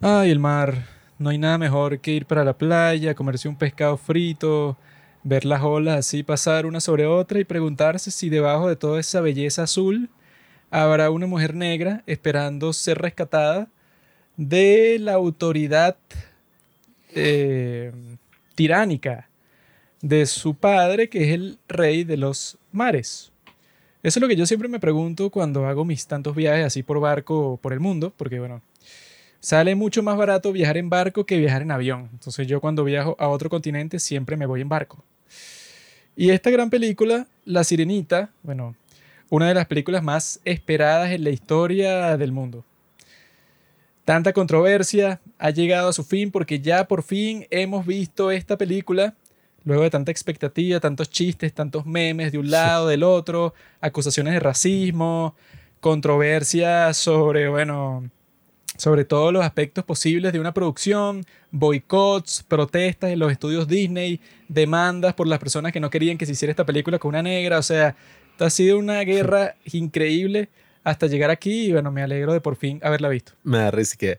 Ay, el mar. No hay nada mejor que ir para la playa, comerse un pescado frito, ver las olas así pasar una sobre otra y preguntarse si debajo de toda esa belleza azul habrá una mujer negra esperando ser rescatada de la autoridad eh, tiránica de su padre, que es el rey de los mares. Eso es lo que yo siempre me pregunto cuando hago mis tantos viajes así por barco por el mundo, porque bueno, sale mucho más barato viajar en barco que viajar en avión. Entonces yo cuando viajo a otro continente siempre me voy en barco. Y esta gran película, La Sirenita, bueno, una de las películas más esperadas en la historia del mundo. Tanta controversia ha llegado a su fin porque ya por fin hemos visto esta película luego de tanta expectativa, tantos chistes, tantos memes de un lado, del otro, acusaciones de racismo, controversias sobre, bueno, sobre todos los aspectos posibles de una producción, boicots, protestas en los estudios Disney, demandas por las personas que no querían que se hiciera esta película con una negra, o sea, ha sido una guerra increíble hasta llegar aquí y bueno, me alegro de por fin haberla visto. Me da risa que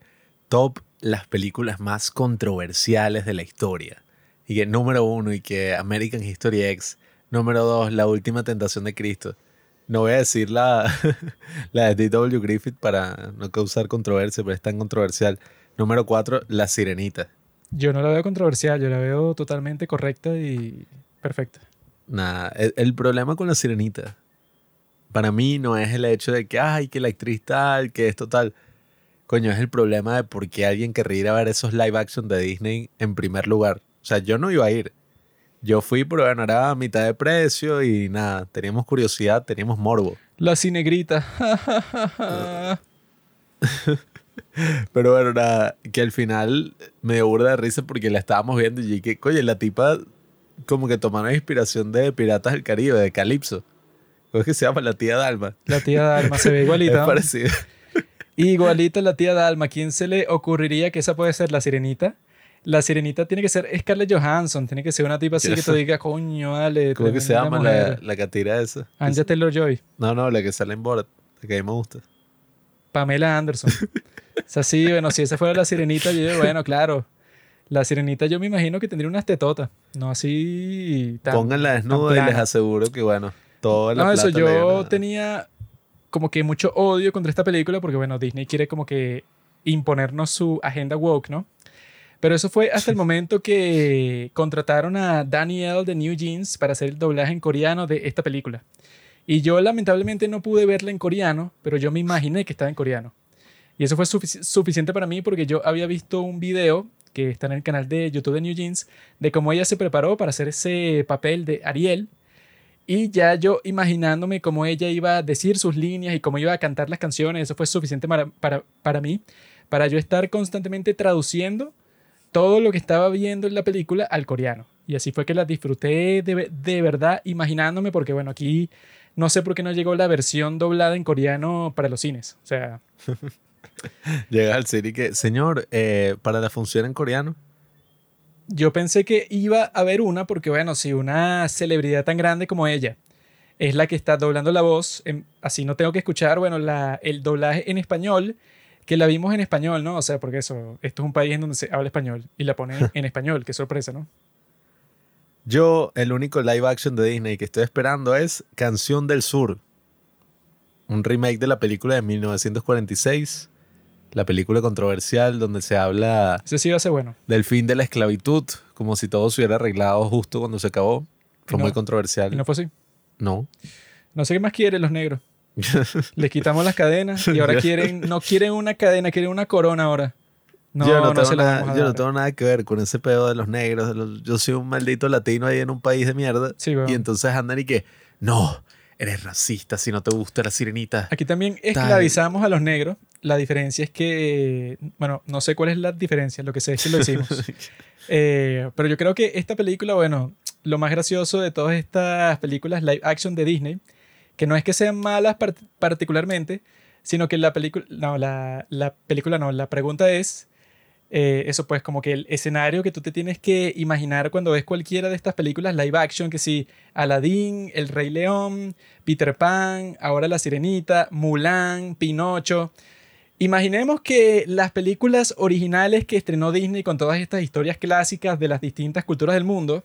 top las películas más controversiales de la historia y que número uno y que American History X, número dos, La Última Tentación de Cristo. No voy a decir la, la de D.W. Griffith para no causar controversia, pero es tan controversial. Número cuatro, La Sirenita. Yo no la veo controversial, yo la veo totalmente correcta y perfecta. Nada, el, el problema con La Sirenita, para mí no es el hecho de que, ay, que la actriz tal, que esto tal. Coño, es el problema de por qué alguien querría ir a ver esos live action de Disney en primer lugar. O sea, yo no iba a ir. Yo fui, pero ganar a mitad de precio y nada, teníamos curiosidad, teníamos morbo. La cinegrita. pero bueno, nada, que al final me dio burda de risa porque la estábamos viendo y que, oye, la tipa como que tomaron inspiración de Piratas del Caribe, de Calypso. ¿Cómo es que se llama? La tía Dalma. La tía Dalma se ve igualita. es parecida. Igualita la tía Dalma. ¿Quién se le ocurriría que esa puede ser la sirenita? La sirenita tiene que ser Scarlett Johansson, tiene que ser una tipa así que te diga, coño, vale. ¿Cómo que se llama la, la catira esa? Anja Taylor Joy. No, no, la que sale en Borat, la que a mí me gusta. Pamela Anderson. o sea, sí, bueno, si esa fuera la sirenita, yo digo, bueno, claro. La sirenita yo me imagino que tendría unas tetotas, no así tan, Pónganla desnuda y les aseguro que, bueno, toda la No, eso, yo tenía como que mucho odio contra esta película porque, bueno, Disney quiere como que imponernos su agenda woke, ¿no? Pero eso fue hasta el momento que contrataron a Daniel de New Jeans para hacer el doblaje en coreano de esta película. Y yo lamentablemente no pude verla en coreano, pero yo me imaginé que estaba en coreano. Y eso fue suficiente para mí porque yo había visto un video que está en el canal de YouTube de New Jeans de cómo ella se preparó para hacer ese papel de Ariel. Y ya yo imaginándome cómo ella iba a decir sus líneas y cómo iba a cantar las canciones, eso fue suficiente para, para, para mí, para yo estar constantemente traduciendo todo lo que estaba viendo en la película al coreano. Y así fue que la disfruté de, de, verdad imaginándome, porque bueno, aquí no sé por qué no llegó la versión doblada en coreano para los cines. O sea... Llega al cine y que, señor, eh, para la función en coreano. Yo pensé que iba a haber una, porque bueno, si una celebridad tan grande como ella es la que está doblando la voz, em, así no tengo que escuchar, bueno, la, el doblaje en español que la vimos en español, ¿no? O sea, porque eso, esto es un país en donde se habla español y la ponen en español, qué sorpresa, ¿no? Yo, el único live action de Disney que estoy esperando es Canción del Sur, un remake de la película de 1946, la película controversial donde se habla Ese sí va a ser bueno. del fin de la esclavitud, como si todo se hubiera arreglado justo cuando se acabó. Fue muy controversial. ¿Y no fue así? No. No sé qué más quieren los negros. Les quitamos las cadenas y ahora quieren, no quieren una cadena, quieren una corona ahora. No, yo no, tengo, nada, yo no tengo nada que ver con ese pedo de los negros. yo soy un maldito latino ahí en un país de mierda. Y entonces andan y que, no, eres racista si no te gusta la sirenita. Aquí también esclavizamos a los negros. La diferencia es que, bueno, no sé cuál es la diferencia, lo que sé es que lo decimos. Eh, pero yo creo que esta película, bueno, lo más gracioso de todas estas películas live action de Disney que no es que sean malas particularmente, sino que la película, no, la, película no, la pregunta es, eh, eso pues como que el escenario que tú te tienes que imaginar cuando ves cualquiera de estas películas live action, que si Aladdin, El Rey León, Peter Pan, ahora La Sirenita, Mulan, Pinocho, Imaginemos que las películas originales que estrenó Disney con todas estas historias clásicas de las distintas culturas del mundo,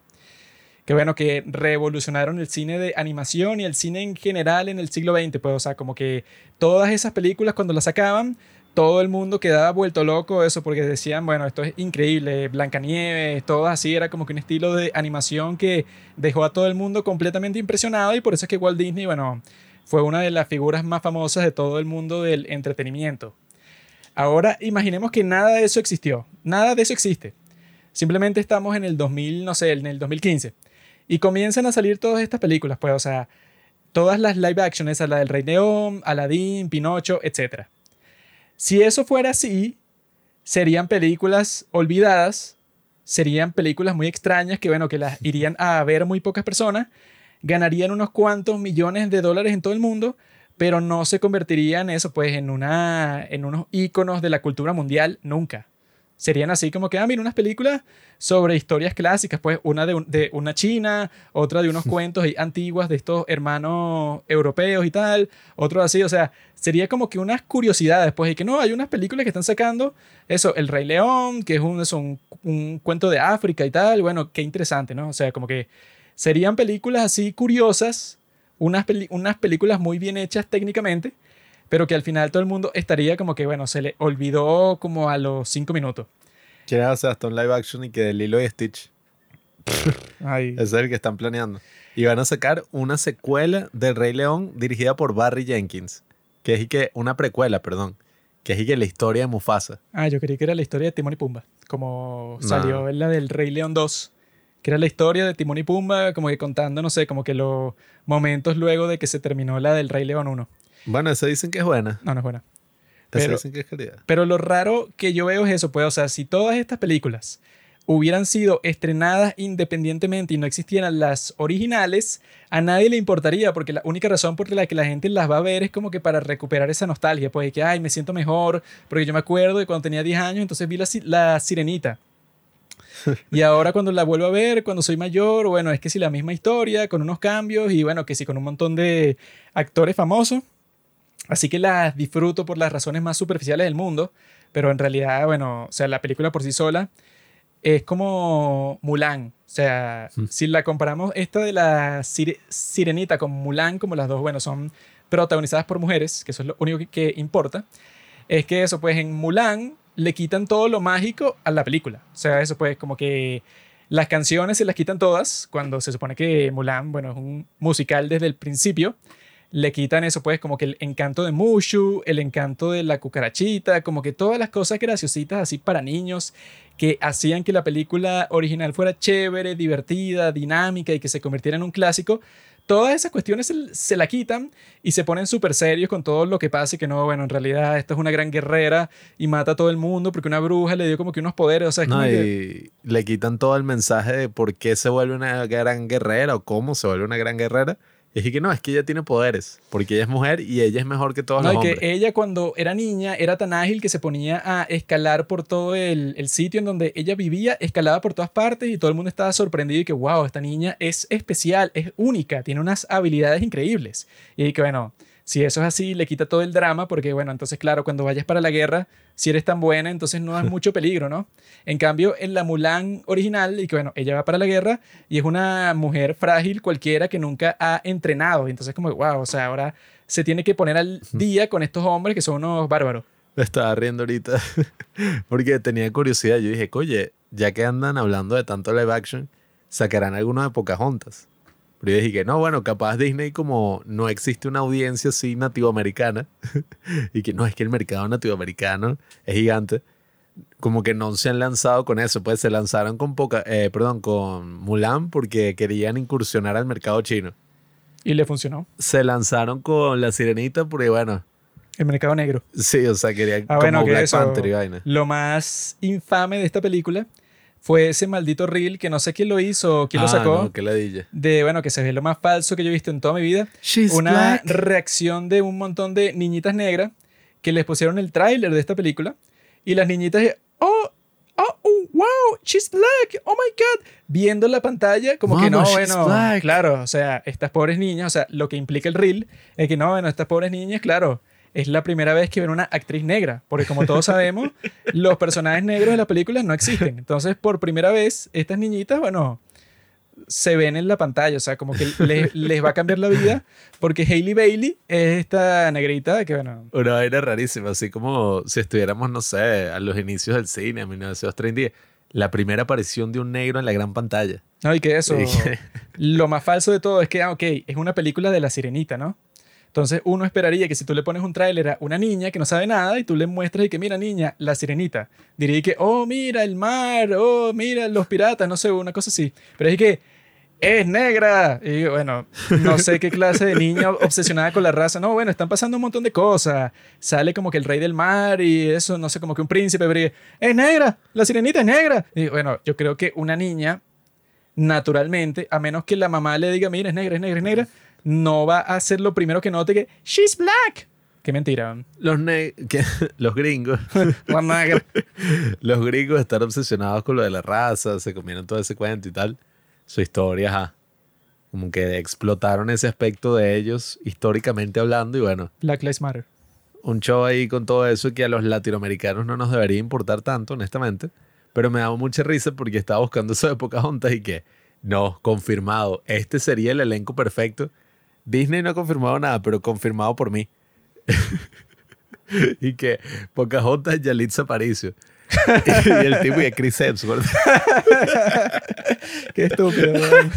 que bueno, que revolucionaron el cine de animación y el cine en general en el siglo XX, pues, o sea, como que todas esas películas cuando las sacaban, todo el mundo quedaba vuelto loco eso porque decían, bueno, esto es increíble, Blancanieves, todo así, era como que un estilo de animación que dejó a todo el mundo completamente impresionado y por eso es que Walt Disney, bueno, fue una de las figuras más famosas de todo el mundo del entretenimiento. Ahora imaginemos que nada de eso existió, nada de eso existe. Simplemente estamos en el 2000, no sé, en el 2015 y comienzan a salir todas estas películas, pues, o sea, todas las live action, esa la del Rey León, Aladdin, Pinocho, etc. Si eso fuera así, serían películas olvidadas, serían películas muy extrañas que, bueno, que las irían a ver muy pocas personas ganarían unos cuantos millones de dólares en todo el mundo, pero no se convertirían eso, pues, en, una, en unos íconos de la cultura mundial nunca. Serían así como que, ah, mira, unas películas sobre historias clásicas, pues una de, de una china, otra de unos cuentos antiguas de estos hermanos europeos y tal, otro así, o sea, sería como que unas curiosidades, pues, y que no, hay unas películas que están sacando, eso, El Rey León, que es un, es un, un cuento de África y tal, bueno, qué interesante, ¿no? O sea, como que Serían películas así curiosas, unas, unas películas muy bien hechas técnicamente, pero que al final todo el mundo estaría como que, bueno, se le olvidó como a los cinco minutos. ¿Quieres hacer hasta un live action y que de Lilo y Stitch? Es el que están planeando. Y van a sacar una secuela del Rey León dirigida por Barry Jenkins, que es y que una precuela, perdón, que es y que la historia de Mufasa. Ah, yo creí que era la historia de Timón y Pumba, como salió en la del Rey León 2 que era la historia de Timón y Pumba, como que contando, no sé, como que los momentos luego de que se terminó la del Rey León 1. Bueno, eso dicen que es buena. No, no es buena. Pero, dicen que es calidad. Pero lo raro que yo veo es eso, pues, o sea, si todas estas películas hubieran sido estrenadas independientemente y no existieran las originales, a nadie le importaría, porque la única razón por la que la gente las va a ver es como que para recuperar esa nostalgia, pues de que, ay, me siento mejor, porque yo me acuerdo de cuando tenía 10 años, entonces vi la, la sirenita. Y ahora cuando la vuelvo a ver, cuando soy mayor, bueno, es que si la misma historia, con unos cambios y bueno, que sí, con un montón de actores famosos. Así que las disfruto por las razones más superficiales del mundo, pero en realidad, bueno, o sea, la película por sí sola es como Mulan. O sea, mm. si la comparamos esta de la Sirenita con Mulan, como las dos, bueno, son protagonizadas por mujeres, que eso es lo único que, que importa, es que eso, pues en Mulan le quitan todo lo mágico a la película. O sea, eso pues como que las canciones se las quitan todas cuando se supone que Mulan, bueno, es un musical desde el principio. Le quitan eso, pues, como que el encanto de Mushu, el encanto de la cucarachita, como que todas las cosas graciositas así para niños que hacían que la película original fuera chévere, divertida, dinámica y que se convirtiera en un clásico, todas esas cuestiones se, la quitan y se ponen súper serios con todo lo que pasa y que no, bueno, en realidad esta es una gran guerrera y mata a todo el mundo porque una bruja le dio como que unos poderes, o sea, no, y le quitan todo el mensaje de por qué se vuelve una gran guerrera o cómo se vuelve una gran guerrera y que no, es que ella tiene poderes, porque ella es mujer y ella es mejor que todos no, los y que ella cuando era niña era tan ágil que se ponía a escalar por todo el, el, sitio en donde ella vivía, escalaba por todas partes y todo el mundo estaba sorprendido y que, wow, esta niña es especial, es única, tiene unas habilidades increíbles. Y que, bueno, si eso es así, le quita todo el drama, porque bueno, entonces claro, cuando vayas para la guerra, si eres tan buena, entonces no hay mucho peligro, ¿no? En cambio, en la Mulan original, y que bueno, ella va para la guerra y es una mujer frágil cualquiera que nunca ha entrenado, entonces como, wow, o sea, ahora se tiene que poner al día con estos hombres que son unos bárbaros. Me estaba riendo ahorita porque tenía curiosidad. Yo dije, oye, ya que andan hablando de tanto live action, sacarán alguno de Pocahontas. Pero yo dije no, bueno, capaz Disney como no existe una audiencia así nativoamericana y que no, es que el mercado nativoamericano es gigante, como que no se han lanzado con eso, pues se lanzaron con poca, eh, perdón, con Mulan porque querían incursionar al mercado chino. Y le funcionó. Se lanzaron con La Sirenita porque, bueno... El mercado negro. Sí, o sea, querían ah, como Black Panther y vaina. Lo más infame de esta película fue ese maldito reel que no sé quién lo hizo o quién lo ah, sacó. No, que la de, bueno, que se ve lo más falso que yo he visto en toda mi vida. una reacción de un montón de niñitas negras que les pusieron el tráiler de esta película y las niñitas, oh, oh, oh, wow, she's black, oh my god, viendo la pantalla como que no, bueno, claro, o sea, estas pobres niñas, o sea, lo que implica el reel es que no, bueno, estas pobres niñas, claro, es la primera vez que ven una actriz negra, porque como todos sabemos, los personajes negros de las películas no existen. Entonces, por primera vez, estas niñitas, bueno, se ven en la pantalla, o sea, como que les, les va a cambiar la vida, porque Hailey Bailey es esta negrita que, bueno, Una vaina rarísima, así como si estuviéramos, no sé, a los inicios del cine, en 1930, la primera aparición de un negro en la gran pantalla. no, y que eso, lo más falso de todo es que, ah, ok, es una película de la sirenita, ¿no? Entonces uno esperaría que si tú le pones un tráiler a una niña que no sabe nada y tú le muestras y que mira niña, la sirenita, diría que, oh mira el mar, oh mira los piratas, no sé, una cosa así. Pero es que es negra. Y bueno, no sé qué clase de niña obsesionada con la raza. No, bueno, están pasando un montón de cosas. Sale como que el rey del mar y eso, no sé, como que un príncipe, pero es negra, la sirenita es negra. Y bueno, yo creo que una niña naturalmente, a menos que la mamá le diga, mira, es negra, es negra, es negra, no va a ser lo primero que note que, she's black. Qué mentira. Los, ne- que- los gringos, los gringos están obsesionados con lo de la raza, se comieron todo ese cuento y tal. Su historia, ajá. Como que explotaron ese aspecto de ellos históricamente hablando y bueno, Black Lives Matter. un show ahí con todo eso que a los latinoamericanos no nos debería importar tanto, honestamente. Pero me daba mucha risa porque estaba buscando eso de Pocahontas y que, no, confirmado, este sería el elenco perfecto. Disney no ha confirmado nada, pero confirmado por mí. y que Pocahontas, Yalitza Aparicio. y el tipo y es Chris Hemsworth. Qué estúpido. weón.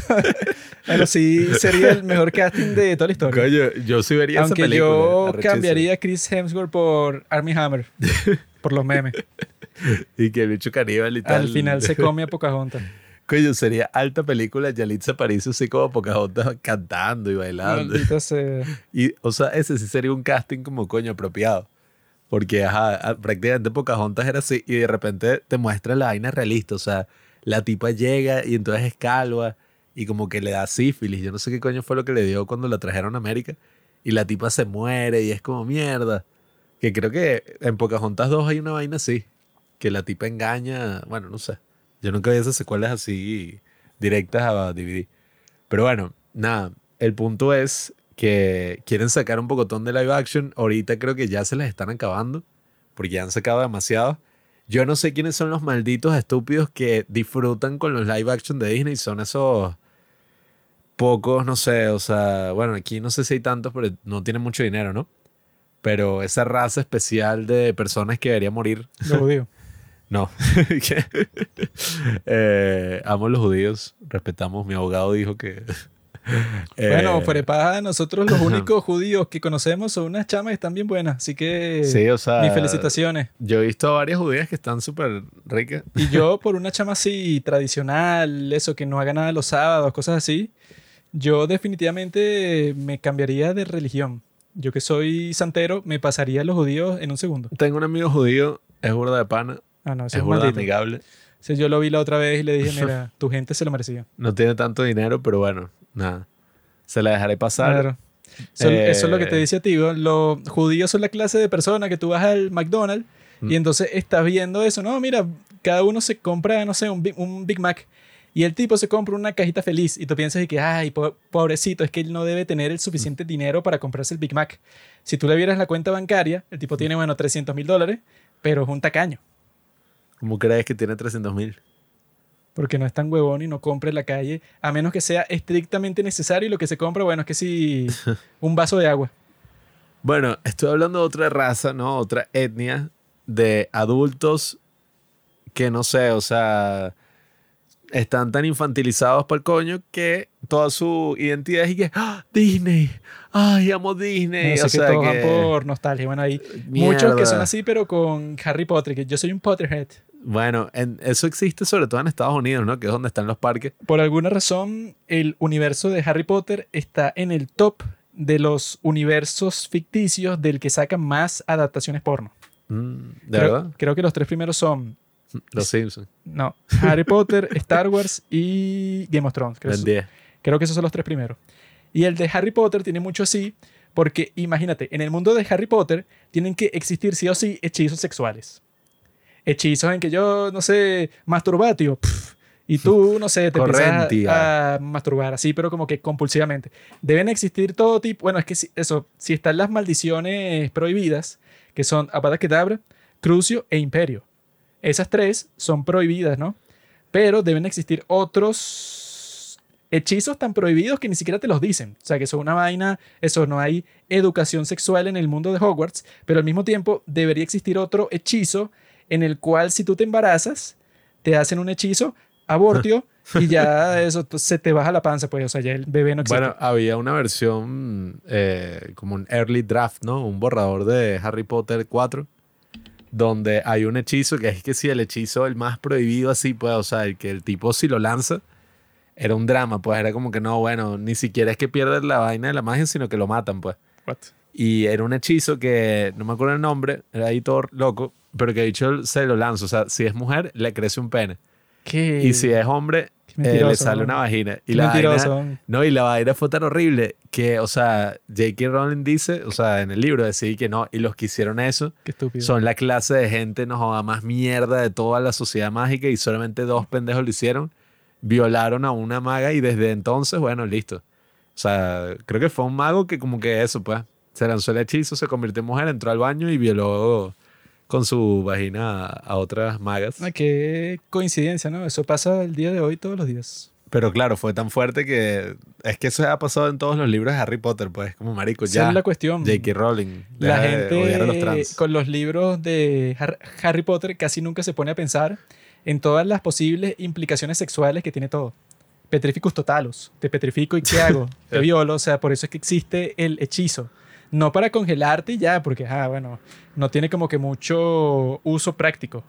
bueno, sí, sería el mejor casting de toda la historia. Coño, yo sí vería esa Aunque película. yo cambiaría a Chris Hemsworth por Armie Hammer. por los memes. Y que el bicho caníbal y tal. Al final se come a Pocahontas. Coño, sería alta película Yalitza Aparicio así como Pocahontas cantando y bailando. Sea. Y, o sea, ese sí sería un casting como coño apropiado. Porque, ajá, prácticamente Pocahontas era así y de repente te muestra la vaina realista. O sea, la tipa llega y entonces es calva y como que le da sífilis. Yo no sé qué coño fue lo que le dio cuando la trajeron a América. Y la tipa se muere y es como mierda. Que creo que en Pocahontas 2 hay una vaina así. Que la tipa engaña. Bueno, no sé. Yo nunca vi esas secuelas así directas a DVD. Pero bueno, nada. El punto es que quieren sacar un pocotón de live action. Ahorita creo que ya se les están acabando. Porque ya han sacado demasiado. Yo no sé quiénes son los malditos estúpidos que disfrutan con los live action de Disney. Son esos pocos, no sé, o sea, bueno, aquí no sé si hay tantos, pero no tienen mucho dinero, ¿no? Pero esa raza especial de personas que debería morir. Lo judío. No. Eh, amo a los judíos. Respetamos. Mi abogado dijo que. Eh, Bueno, fuera de paja, nosotros los únicos judíos que conocemos son unas chamas que están bien buenas. Así que Sí, o sea. mis felicitaciones. Yo he visto a varias judías que están súper ricas. Y yo, por una chama así tradicional, eso que no haga nada los sábados, cosas así, yo definitivamente me cambiaría de religión. Yo que soy santero, me pasaría a los judíos en un segundo. Tengo un amigo judío, es burda de pana, Ah, no, es ese es burda amigable. Sí, yo lo vi la otra vez y le dije, mira, tu gente se lo merecía. No tiene tanto dinero, pero bueno, nada. Se la dejaré pasar. Claro. Eso, Eh, eso es lo que te dice a ti. ¿no? Los judíos son la clase de persona que tú vas al McDonald's Mm. y entonces estás viendo eso. No, mira, cada uno se compra, no sé, un Big, un Big Mac. Y el tipo se compra una cajita feliz y tú piensas y que, ay, po- pobrecito, es que él no debe tener el suficiente dinero para comprarse el Big Mac. Si tú le vieras la cuenta bancaria, el tipo tiene, bueno, 300 mil dólares, pero es un tacaño, ¿Cómo crees que tiene 300 mil? porque no es tan huevón y no compra en la calle, a menos que sea estrictamente necesario y lo que se compra, bueno, es que sí, un vaso de agua. Bueno, estoy hablando de otra raza, ¿no? Otra etnia de adultos que no sé, o sea, están tan infantilizados por el coño que toda su identidad es y que ¡Ah! Disney, ay, amo Disney, No o sé sea que por nostalgia. Bueno, hay muchos que son así, pero con Harry Potter, que yo soy un Potterhead. Bueno, en- eso existe sobre todo en Estados Unidos, ¿no? Que es donde están los parques. Por alguna razón, el universo de Harry Potter está en el top de los universos ficticios del que sacan más adaptaciones porno. Mm, ¿De creo, verdad? Creo que los tres primeros son, Los Simpsons. no, Harry Potter, Star Wars y Game of Thrones. Creo, 10. creo que esos son los tres primeros. Y el de Harry Potter tiene mucho así, porque imagínate, en el mundo de Harry Potter tienen que existir sí o sí hechizos sexuales. Hechizos en que yo, no sé, masturbatio. Y tú, no sé, te empiezas a, a masturbar así, pero como que compulsivamente. Deben existir todo tipo. Bueno, es que si- eso, si están las maldiciones prohibidas, que son Avada Kedavra, Crucio e Imperio. Esas tres son prohibidas, ¿no? Pero deben existir otros hechizos tan prohibidos que ni siquiera te los dicen. O sea, que son una vaina, eso, no hay educación sexual en el mundo de Hogwarts, pero al mismo tiempo debería existir otro hechizo en el cual si tú te embarazas, te hacen un hechizo, abortio, y ya eso t- se te baja la panza, pues, o sea, ya el bebé no existe. Bueno, había una versión eh, como un early draft, ¿no? Un borrador de Harry Potter 4, donde hay un hechizo que es que si el hechizo el más prohibido así, pues, o sea, el que el tipo si lo lanza, era un drama, pues era como que no, bueno, ni siquiera es que pierden la vaina de la magia, sino que lo matan, pues. What? Y era un hechizo que, no me acuerdo el nombre, era ahí todo loco, pero que de hecho se lo lanza. O sea, si es mujer, le crece un pene. ¿Qué? Y si es hombre, eh, le sale una vagina. Y la vaina, no, y la vaina fue tan horrible que, o sea, J.K. Rowling dice, o sea, en el libro decía que no, y los que hicieron eso Qué estúpido. son la clase de gente, no joda, más mierda de toda la sociedad mágica y solamente dos pendejos lo hicieron. Violaron a una maga y desde entonces, bueno, listo. O sea, creo que fue un mago que como que eso, pues, se lanzó el hechizo, se convirtió en mujer, entró al baño y violó con su vagina a, a otras magas. Ah, qué coincidencia, ¿no? Eso pasa el día de hoy todos los días. Pero claro, fue tan fuerte que es que eso ha pasado en todos los libros de Harry Potter, pues, como marico, Esa ya. es la cuestión. J.K. Rowling. La deja de odiar a los gente trans. con los libros de Har- Harry Potter casi nunca se pone a pensar en todas las posibles implicaciones sexuales que tiene todo. Petrificus totalus. Te petrifico y ¿qué hago? Te violo. O sea, por eso es que existe el hechizo. No para congelarte y ya, porque, ah, bueno, no tiene como que mucho uso práctico.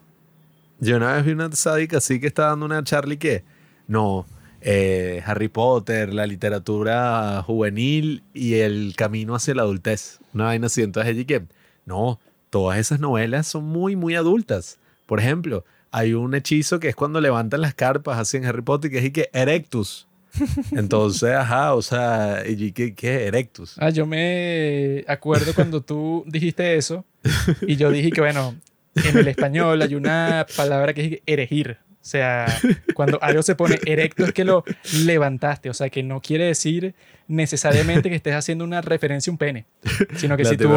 Yo una vez vi una sádica así que estaba dando una Charlie que, no, eh, Harry Potter, la literatura juvenil y el camino hacia la adultez. Una vaina así. Entonces y que, no, todas esas novelas son muy, muy adultas. Por ejemplo, hay un hechizo que es cuando levantan las carpas así en Harry Potter que es y que Erectus. Entonces, ajá, o sea, y que, ¿qué? Erectus. Ah, yo me acuerdo cuando tú dijiste eso y yo dije que, bueno, en el español hay una palabra que es erigir. O sea, cuando algo se pone erecto es que lo levantaste. O sea, que no quiere decir necesariamente que estés haciendo una referencia a un pene, sino que La si tú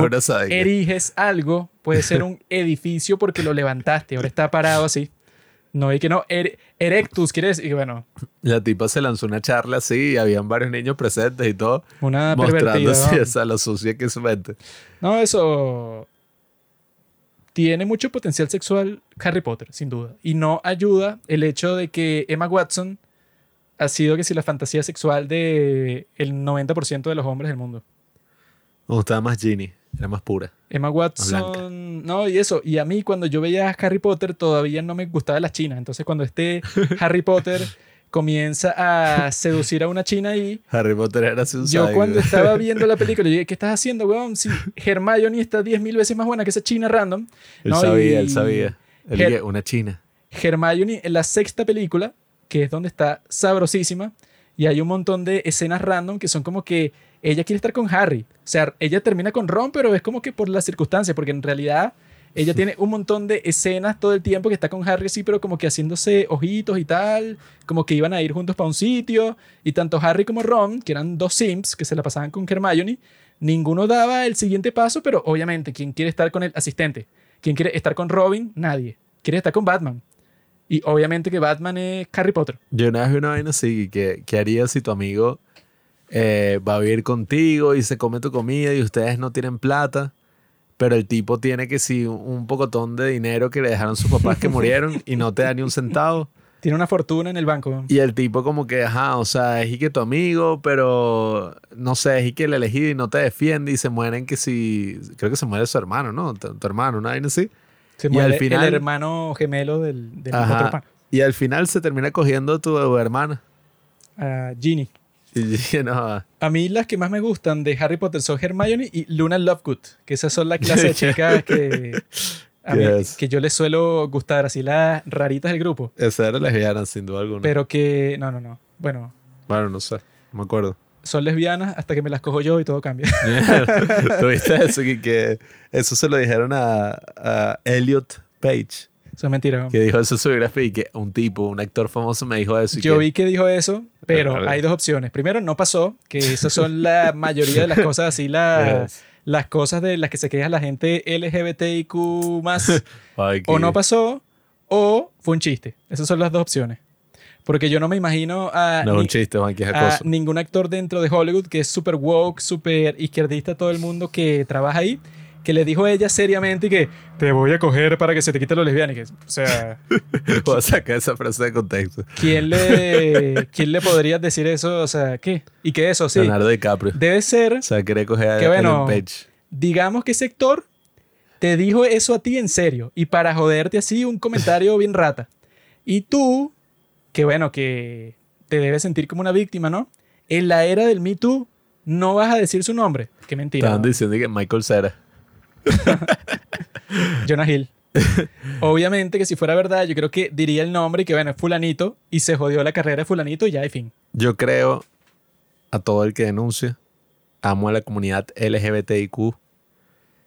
eriges algo, puede ser un edificio porque lo levantaste. Ahora está parado así. No, y que no, er- erectus quiere decir, y bueno, La tipa se lanzó una charla así y habían varios niños presentes y todo, una ¿no? esa lo sucia que es su mente. No, eso tiene mucho potencial sexual Harry Potter, sin duda. Y no ayuda el hecho de que Emma Watson ha sido que si la fantasía sexual de el 90% de los hombres del mundo. Me gustaba más Ginny, era más pura. Emma. Watson, no, y eso. Y a mí cuando yo veía a Harry Potter todavía no me gustaba la china. Entonces cuando este Harry Potter comienza a seducir a una china y Harry Potter era un yo cuando estaba viendo la película, yo dije, ¿qué estás haciendo, weón? Si Hermione está 10.000 veces más buena que esa china random. Él ¿no? sabía, Y él sabía. Él Her- dije, una china. Hermione en la sexta película, que es donde está sabrosísima, y hay un montón de escenas random que son como que ella quiere estar con Harry. O sea, ella termina con Ron, pero es como que por las circunstancias, porque en realidad ella tiene un montón de escenas todo el tiempo que está con Harry, sí, pero como que haciéndose ojitos y tal, como que iban a ir juntos para un sitio, y tanto Harry como Ron, que eran dos Sims que se la pasaban con Hermione, ninguno daba el siguiente paso, pero obviamente, ¿quién quiere estar con el asistente? ¿Quién quiere estar con Robin? Nadie. Quiere estar con Batman. Y obviamente que Batman es Harry Potter. Yo una vez vi una vaina así, que, ¿qué harías si tu amigo eh, va a vivir contigo y se come tu comida y ustedes no tienen plata? Pero el tipo tiene que sí un pocotón de dinero que le dejaron sus papás que murieron y no te da ni un centavo. Tiene una fortuna en el banco. Y el tipo como que, ajá, o sea, es y que tu amigo, pero no sé, es y que el elegido y no te defiende y se mueren que si, creo que se muere su hermano, ¿no? Tu, tu hermano, una vaina así. Se Y al final- el hermano gemelo del, del Ajá. otro pan. Y al final se termina cogiendo tu hermana. a Ginny. No, A mí las que más me gustan de Harry Potter son Hermione y Luna Lovegood, que esas son la clase de chicas que, a mí- Yes. que yo les suelo gustar, así las raritas del grupo. esa era lesbiana sin duda alguna. Pero que, no, no, no. Bueno, bueno, no sé, no me acuerdo. Son lesbianas hasta que me las cojo yo y todo cambia. ¿Tuviste eso? Que, que eso se lo dijeron a, a Elliot Page. Eso es mentira. Que dijo eso en su biografía y que un tipo, un actor famoso me dijo eso. y Yo que- vi que dijo eso, pero hay dos opciones. Primero, no pasó, que esas son la mayoría de las cosas así, la- Yes. las cosas de las que se queja la gente LGBTIQ más, Ay, o que- no pasó, o fue un chiste. Esas son las dos opciones. Porque yo no me imagino a, No es ni- un chiste, Juan, que es a acoso. ningún actor dentro de Hollywood que es súper woke, súper izquierdista, todo el mundo que trabaja ahí, que le dijo a ella seriamente y que te voy a coger para que se te quite lo lesbiana. que, O sea, Puedo sacar esa frase de contexto. ¿quién le, ¿quién le podría decir eso? O sea, ¿qué? Y que eso, sí. Leonardo DiCaprio. Debe ser, O sea, quería coger a Que bueno. Page. digamos que ese actor te dijo eso a ti en serio y para joderte así un comentario bien rata. Y tú, que bueno, que te debes sentir como una víctima, ¿no? En la era del Me Too no vas a decir su nombre. Qué mentira. Estaban ¿no? diciendo que Michael Cera. Jonah Hill. Obviamente que si fuera verdad, yo creo que diría el nombre y que bueno, es fulanito y se jodió la carrera de fulanito y ya, de fin. Yo creo a todo el que denuncia. Amo a la comunidad LGBTIQ.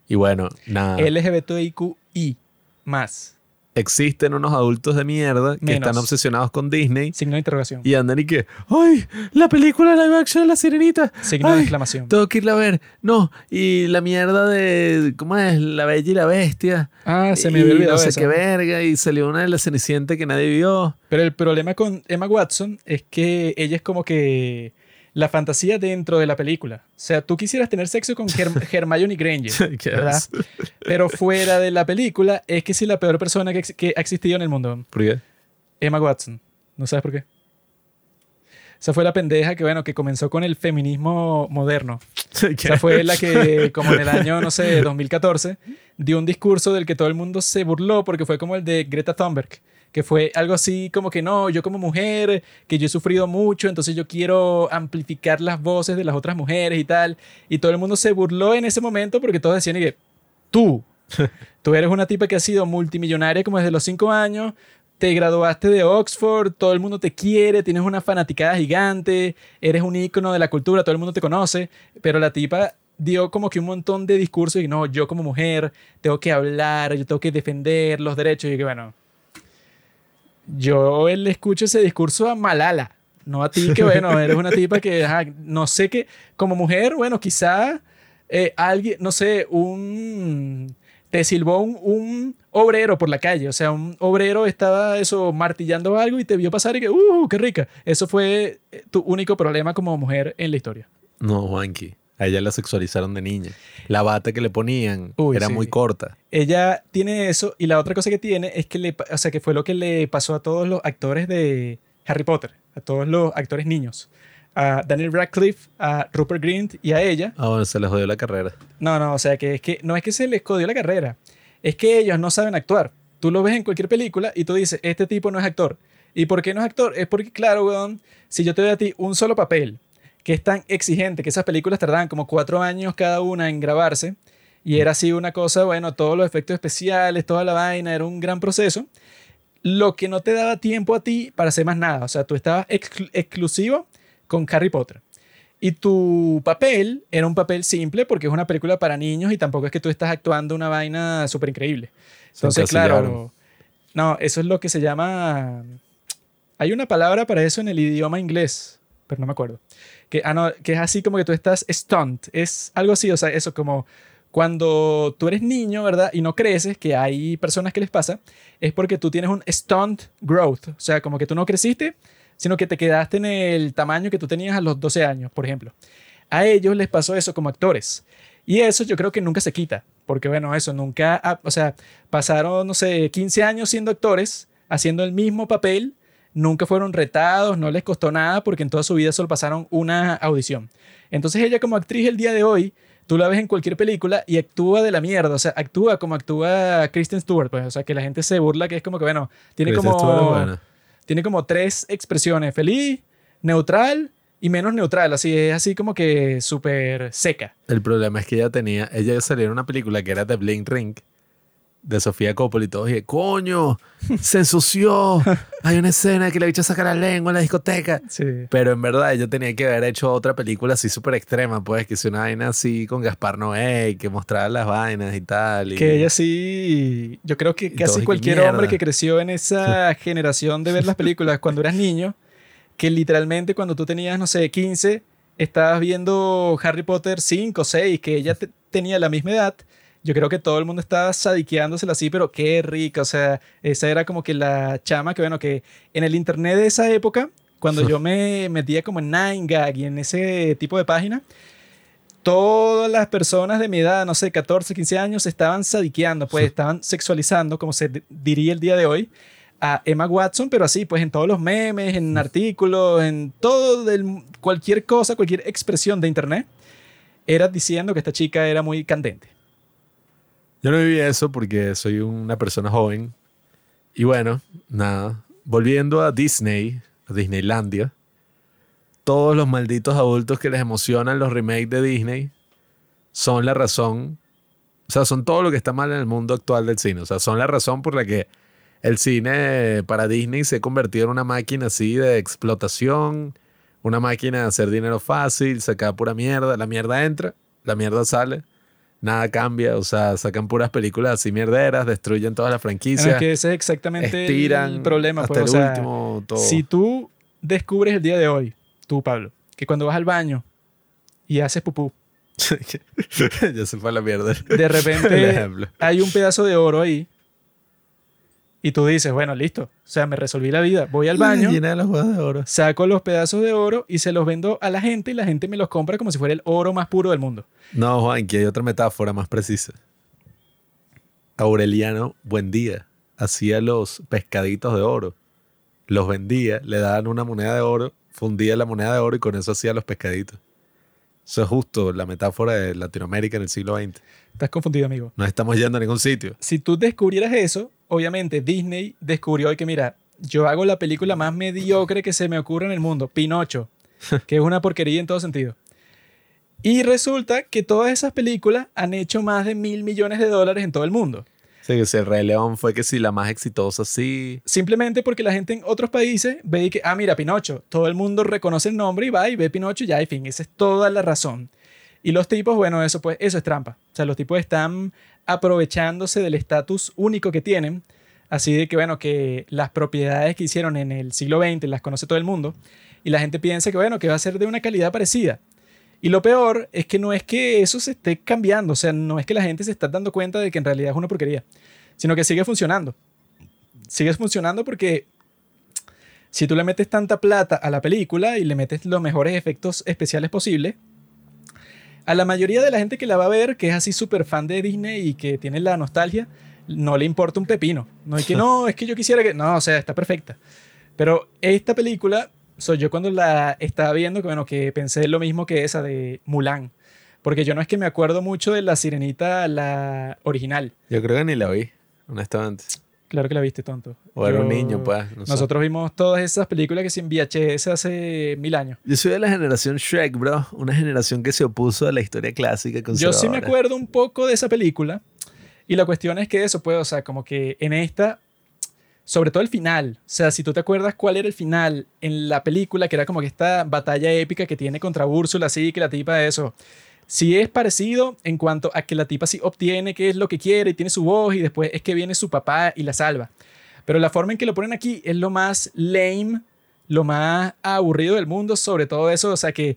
Y bueno, nada. LGBTIQI más. Existen unos adultos de mierda que Menos. están obsesionados con Disney Signo de interrogación. y andan y que, ¡ay! La película live action de la sirenita. Signo de Ay, exclamación. Tengo que irla a ver. No, y la mierda de. ¿Cómo es? La Bella y la Bestia. Ah, se me y había olvidado No sé eso. qué verga. Y salió una de la Cenicienta que nadie vio. Pero el problema con Emma Watson es que ella es como que la fantasía dentro de la película. O sea, tú quisieras tener sexo con Herm- Hermione Granger, ¿Qué ¿verdad? Pero fuera de la película es que sí la peor persona que, ex- que ha existido en el mundo. ¿Por qué? Emma Watson. ¿No sabes por qué? Esa fue la pendeja que, bueno, que comenzó con el feminismo moderno. Esa fue la que, como en el año, no sé, 2014, dio un discurso del que todo el mundo se burló porque fue como el de Greta Thunberg, que fue algo así como que no, yo como mujer, que yo he sufrido mucho, entonces yo quiero amplificar las voces de las otras mujeres y tal. Y todo el mundo se burló en ese momento porque todos decían que tú, tú eres una tipa que ha sido multimillonaria como desde los cinco años, te graduaste de Oxford, todo el mundo te quiere, tienes una fanaticada gigante, eres un ícono de la cultura, todo el mundo te conoce, pero la tipa dio como que un montón de discursos y no, yo como mujer tengo que hablar, yo tengo que defender los derechos y que bueno, yo le escucho ese discurso a Malala, no a ti que bueno, eres una tipa que no sé qué, como mujer, bueno, quizá eh, alguien, no sé, un te silbó un, un obrero por la calle, o sea, un obrero estaba eso martillando algo y te vio pasar y que, ¡uh, qué rica! Eso fue eh, tu único problema como mujer en la historia. No, Juanqui. A ella la sexualizaron de niña. La bata que le ponían Uy, era sí. muy corta. Ella tiene eso y la otra cosa que tiene es que le, o sea, que fue lo que le pasó a todos los actores de Harry Potter, a todos los actores niños, a Daniel Radcliffe, a Rupert Grint y a ella. Ah, bueno, se le jodió la carrera. No, no, o sea, que es que no es que se les codió la carrera, es que ellos no saben actuar. Tú lo ves en cualquier película y tú dices, este tipo no es actor. ¿Y por qué no es actor? Es porque, claro, weón, si yo te doy a ti un solo papel, que es tan exigente, que esas películas tardaban como cuatro años cada una en grabarse, y era así una cosa, bueno, todos los efectos especiales, toda la vaina, era un gran proceso, lo que no te daba tiempo a ti para hacer más nada. O sea, tú estabas exclu- exclusivo con Harry Potter. Y tu papel era un papel simple porque es una película para niños y tampoco es que tú estás actuando una vaina súper increíble. Entonces, claro, no, eso es lo que se llama... Hay una palabra para eso en el idioma inglés, pero no me acuerdo. Que, ah, que es así como que tú estás stunt. Es algo así, o sea, eso como cuando tú eres niño, ¿verdad? Y no creces, que hay personas que les pasa, es porque tú tienes un stunt growth. O sea, como que tú no creciste, sino que te quedaste en el tamaño que tú tenías a los 12 años, por ejemplo. A ellos les pasó eso como actores. Y eso yo creo que nunca se quita, porque bueno, eso nunca, ah, o sea, pasaron, no sé, 15 años siendo actores, haciendo el mismo papel, nunca fueron retados, no les costó nada, porque en toda su vida solo pasaron una audición. Entonces ella como actriz el día de hoy, tú la ves en cualquier película y actúa de la mierda, o sea, actúa como actúa Kristen Stewart, pues, o sea, que la gente se burla que es como que, bueno, tiene Kristen como tiene como tres expresiones, feliz, neutral y menos neutral, así es así como que súper seca. El problema es que ella tenía, ella salió en una película que era The Bling Ring de Sofía Coppola y todos dije, coño, se ensució. Hay una escena que le bicho sacar la lengua en la discoteca. Sí. Pero en verdad ella tenía que haber hecho otra película así súper extrema, pues, que es una vaina así con Gaspar Noé, que mostrara las vainas y tal. y- Que ella sí, yo creo que casi ¿y qué cualquier hombre que creció en esa generación de ver las películas cuando eras niño, que literalmente cuando tú tenías, no sé, 15, estabas viendo Harry Potter 5, 6, que ella te- tenía la misma edad, yo creo que todo el mundo estaba sadiqueándosela así, pero qué rica, o sea, esa era como que la chama que, bueno, que en el internet de esa época, cuando yo me metía como en 9gag y en ese tipo de página, todas las personas de mi edad, no sé, 14, 15 años, estaban sadiqueando, pues estaban sexualizando, como se diría el día de hoy, a Emma Watson, pero así, pues en todos los memes, en artículos, en todo, del, cualquier cosa, cualquier expresión de internet, era diciendo que esta chica era muy candente. Yo no viví eso porque soy una persona joven. Y bueno, nada. Volviendo a Disney, a Disneylandia, todos los malditos adultos que les emocionan los remakes de Disney son la razón. O sea, son todo lo que está mal en el mundo actual del cine. O sea, son la razón por la que el cine para Disney se ha convertido en una máquina así de explotación, una máquina de hacer dinero fácil, sacar pura mierda. La mierda entra, la mierda sale. Nada cambia, o sea, sacan puras películas así mierderas, destruyen todas las franquicias, que ese es exactamente estiran el problema. hasta pues, el o sea, último, todo. Si tú descubres el día de hoy, tú, Pablo, que cuando vas al baño y haces pupú, ya se fue a la mierda. de repente hay un pedazo de oro ahí y tú dices, bueno, listo, o sea, me resolví la vida, voy al baño, Llena de los huevos de oro. saco los pedazos de oro y se los vendo a la gente y la gente me los compra como si fuera el oro más puro del mundo. No, Juan, que hay otra metáfora más precisa. Aureliano Buendía hacía los pescaditos de oro, los vendía, le daban una moneda de oro, fundía la moneda de oro y con eso hacía los pescaditos. Eso es justo la metáfora de Latinoamérica en el siglo XX. Estás confundido, amigo. No estamos yendo a ningún sitio. Si tú descubrieras eso, obviamente Disney descubrió que, mira, yo hago la película más mediocre que se me ocurre en el mundo, Pinocho, que es una porquería en todo sentido. Y resulta que todas esas películas han hecho más de mil millones de dólares en todo el mundo. Sí, que si el Rey León fue que si la más exitosa, sí. Simplemente porque la gente en otros países ve que, ah, mira, Pinocho, todo el mundo reconoce el nombre y va y ve Pinocho y ya, en fin, esa es toda la razón. Y los tipos, bueno, eso pues, eso es trampa. O sea, los tipos están aprovechándose del estatus único que tienen, así de que, bueno, que las propiedades que hicieron en el siglo XX las conoce todo el mundo, y la gente piensa que, bueno, que va a ser de una calidad parecida. Y lo peor es que no es que eso se esté cambiando, o sea, no es que la gente se está dando cuenta de que en realidad es una porquería, sino que sigue funcionando. Sigue funcionando porque si tú le metes tanta plata a la película y le metes los mejores efectos especiales posibles, a la mayoría de la gente que la va a ver, que es así súper fan de Disney y que tiene la nostalgia, no le importa un pepino. No es que no, es que yo quisiera que. No, o sea, está perfecta. Pero esta película, soy yo cuando la estaba viendo, que bueno, que pensé lo mismo que esa de Mulan. Porque yo no es que me acuerdo mucho de la sirenita, la original. Yo creo que ni la vi, honestamente. Claro que la viste, tonto. O era un niño, pues. no sé. Nosotros vimos todas esas películas que se en VHS hace mil años. Yo soy de la generación Shrek, bro. Una generación que se opuso a la historia clásica Yo sí me conservadora. acuerdo un poco de esa película. Y la cuestión es que eso, pues, o sea, como que en esta, sobre todo el final, o sea, si tú te acuerdas cuál era el final en la película, que era como que esta batalla épica que tiene contra Úrsula, así, que la tipa de eso. Sí es parecido en cuanto a que la tipa sí obtiene qué es lo que quiere y tiene su voz y después es que viene su papá y la salva. Pero la forma en que lo ponen aquí es lo más lame, lo más aburrido del mundo, sobre todo eso, o sea que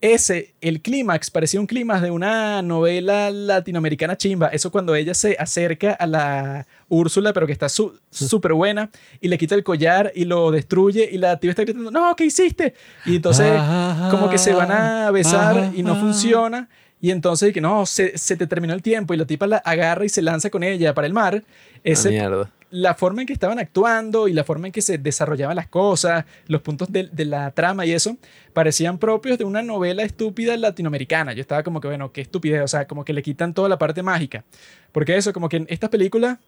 ese, el clímax, parecía un clímax de una novela latinoamericana chimba. Eso cuando ella se acerca a la Úrsula, pero que está su- súper buena, y le quita el collar y lo destruye, y la tía está gritando, no, ¿qué hiciste? Y entonces como que se van a besar y no funciona. Y entonces que no, se, se te terminó el tiempo y la tipa la agarra y se lanza con ella para el mar. Ah, Ese, mierda. La forma en que estaban actuando y la forma en que se desarrollaban las cosas, los puntos de, la trama y eso, parecían propios de una novela estúpida latinoamericana. Yo estaba como que, bueno, qué estupidez, o sea, como que le quitan toda la parte mágica. Porque eso, como que en estas películas,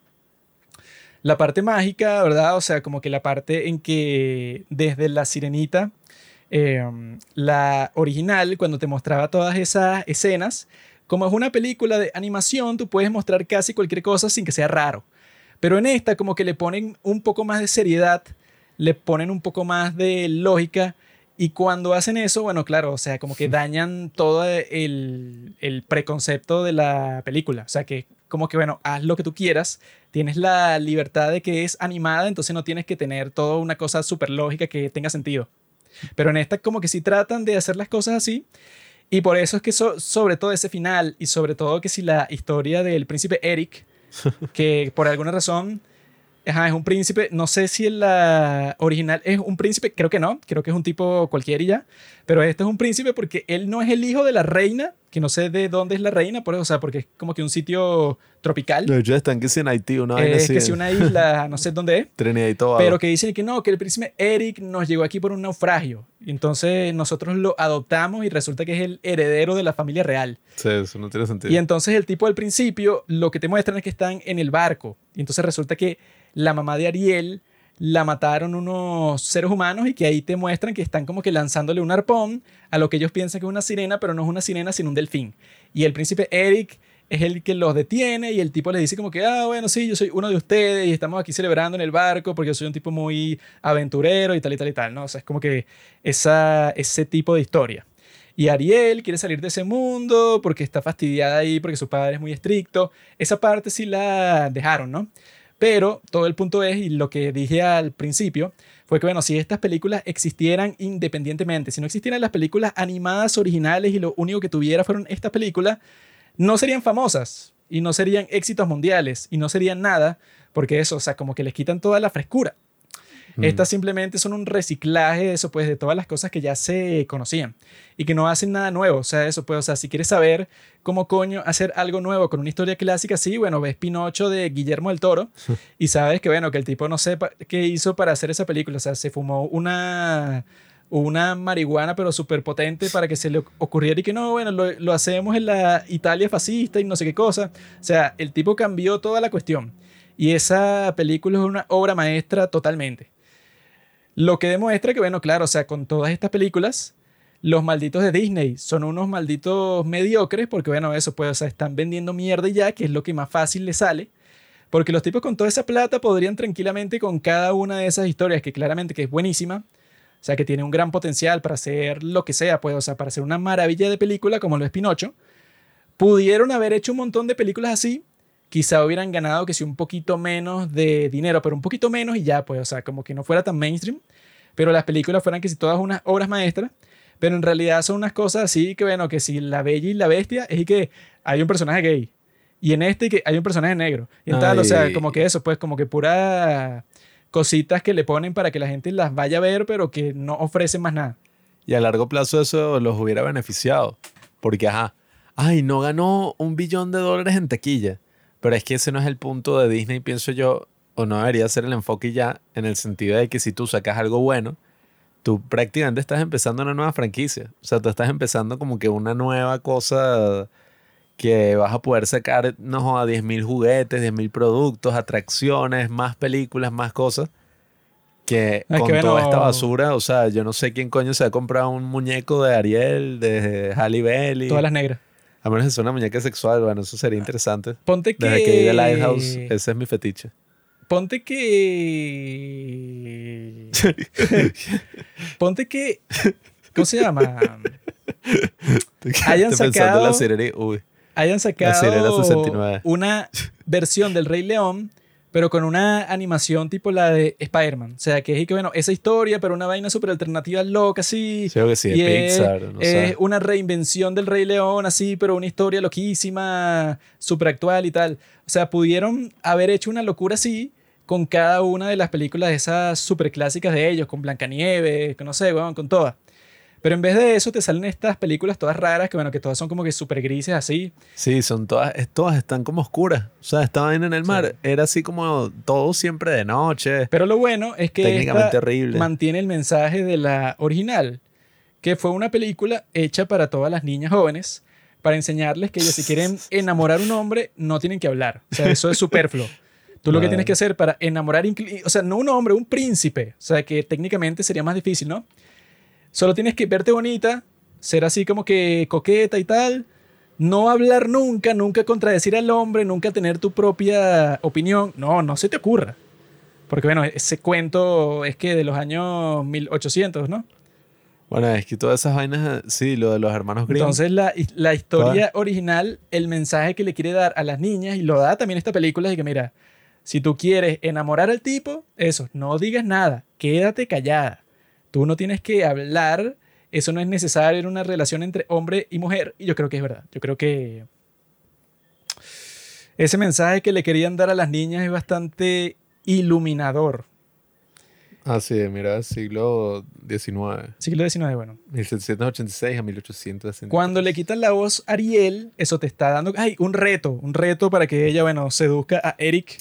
la parte mágica, ¿verdad? O sea, como que la parte en que desde la sirenita, eh, la original, cuando te mostraba todas esas escenas, como es una película de animación, tú puedes mostrar casi cualquier cosa sin que sea raro. Pero en esta como que le ponen un poco más de seriedad, le ponen un poco más de lógica y cuando hacen eso, bueno, claro, o sea, como que dañan todo el, el preconcepto de la película. O sea, que como que, bueno, haz lo que tú quieras, tienes la libertad de que es animada, entonces no tienes que tener toda una cosa súper lógica que tenga sentido. Pero en esta como que sí tratan de hacer las cosas así. Y por eso es que sobre todo ese final y sobre todo que si la historia del príncipe Eric, que por alguna razón es un príncipe. No sé si en la original es un príncipe, creo que no, creo que es un tipo cualquiera y ya. Pero este es un príncipe porque él no es el hijo de la reina, que no sé de dónde es la reina, por eso, o sea, porque es como que un sitio tropical. No, ellos están que si en Haití, una Es que si una isla, no sé dónde es. Trinidad y todo. Pero que dicen que no, que el príncipe Eric nos llegó aquí por un naufragio. Y entonces nosotros lo adoptamos y resulta que es el heredero de la familia real. Sí, eso no tiene sentido. Y entonces el tipo al principio lo que te muestran es que están en el barco. Y entonces resulta que la mamá de Ariel la mataron unos seres humanos y que ahí te muestran que están como que lanzándole un arpón a lo que ellos piensan que es una sirena, pero no es una sirena, sino un delfín. Y el príncipe Eric es el que los detiene y el tipo le dice como que, ah, bueno, sí, yo soy uno de ustedes y estamos aquí celebrando en el barco porque yo soy un tipo muy aventurero y tal y tal y tal, ¿no? O sea, es como que esa, ese tipo de historia. Y Ariel quiere salir de ese mundo porque está fastidiada ahí, porque su padre es muy estricto. Esa parte sí la dejaron, ¿no? Pero todo el punto es, y lo que dije al principio, fue que, bueno, si estas películas existieran independientemente, si no existieran las películas animadas originales y lo único que tuviera fueron estas películas, no serían famosas y no serían éxitos mundiales y no serían nada, porque eso, o sea, como que les quitan toda la frescura. Mm. Estas simplemente son un reciclaje de eso, pues, de todas las cosas que ya se conocían y que no hacen nada nuevo. O sea, eso, pues, o sea, si quieres saber cómo coño hacer algo nuevo con una historia clásica, sí, bueno, ves Pinocho de Guillermo del Toro y sabes que, bueno, que el tipo no sepa qué hizo para hacer esa película. O sea, se fumó una una marihuana pero súper potente para que se le ocurriera y que no, bueno, lo, lo, hacemos en la Italia fascista y no sé qué cosa. O sea, el tipo cambió toda la cuestión. Y esa película es una obra maestra totalmente. Lo que demuestra que, bueno, claro, o sea, con todas estas películas, los malditos de Disney son unos malditos mediocres, porque, bueno, eso, pues, o sea, están vendiendo mierda ya, que es lo que más fácil les sale. Porque los tipos con toda esa plata podrían tranquilamente con cada una de esas historias, que claramente que es buenísima, o sea, que tiene un gran potencial para hacer lo que sea, pues, o sea, para hacer una maravilla de película como lo es Pinocho, pudieron haber hecho un montón de películas así quizá hubieran ganado que si un poquito menos de dinero, pero un poquito menos y ya, pues, o sea, como que no fuera tan mainstream, pero las películas fueran que si todas unas obras maestras, pero en realidad son unas cosas así que, bueno, que si la bella y la bestia es que hay un personaje gay y en este que hay un personaje negro y en tal, o sea, como que eso, pues, como que pura cositas que le ponen para que la gente las vaya a ver, pero que no ofrecen más nada. Y a largo plazo eso los hubiera beneficiado, porque, ajá, ay, no ganó un billón de dólares en taquilla pero es que ese no es el punto de Disney, pienso yo, o no debería ser el enfoque ya, en el sentido de que si tú sacas algo bueno, tú prácticamente estás empezando una nueva franquicia. O sea, tú estás empezando como que una nueva cosa que vas a poder sacar, no a 10.000 juguetes, 10.000 productos, atracciones, más películas, más cosas. Que con toda esta basura, o sea, yo no sé quién coño se ha comprado un muñeco de Ariel, de Halle Bailey. Todas las negras. A menos es una muñeca sexual, bueno, eso sería interesante. Ponte que. Desde que vi The Lighthouse, ese es mi fetiche. Ponte que. Ponte que. ¿Cómo se llama? hayan sacado. La serie, uy. Hayan sacado. 69. Una versión del Rey León pero con una animación tipo la de Spider-Man. O sea, que es que, bueno, esa historia, pero una vaina súper alternativa loca, así. Sí, que sí, y Pixar. Es, una reinvención del Rey León, así, pero una historia loquísima, súper actual y tal. O sea, pudieron haber hecho una locura así con cada una de las películas de esas súper clásicas de ellos, con Blancanieves, con no sé, bueno, con todas. Pero en vez de eso te salen estas películas todas raras, que bueno, que todas son como que súper grises así. Sí, son todas, todas están como oscuras. O sea, estaban en el mar, era así como todo siempre de noche. Pero lo bueno es que técnicamente horrible. mantiene el mensaje de la original, que fue una película hecha para todas las niñas jóvenes, para enseñarles que ellos si quieren enamorar a un hombre, no tienen que hablar. O sea, eso es superfluo. Tú lo que tienes que hacer para enamorar, o sea, no un hombre, un príncipe, o sea, que técnicamente sería más difícil, ¿no? Solo tienes que verte bonita, ser así como que coqueta y tal, no hablar nunca, nunca contradecir al hombre, nunca tener tu propia opinión. No, no se te ocurra. Porque bueno, ese cuento es que de los años 1800, ¿no? Bueno, es que todas esas vainas, sí, lo de los hermanos Grimm. Entonces la, la historia original, el mensaje que le quiere dar a las niñas, y lo da también esta película, es que mira, si tú quieres enamorar al tipo, eso, no digas nada, quédate callada. Tú no tienes que hablar, eso no es necesario en una relación entre hombre y mujer, y yo creo que es verdad. Yo creo que ese mensaje que le querían dar a las niñas es bastante iluminador. Ah, sí, mira, siglo XIX. Siglo XIX, bueno. 1786 a 1860. Cuando le quitan la voz a Ariel, eso te está dando ay, un reto, un reto para que ella, bueno, seduzca a Eric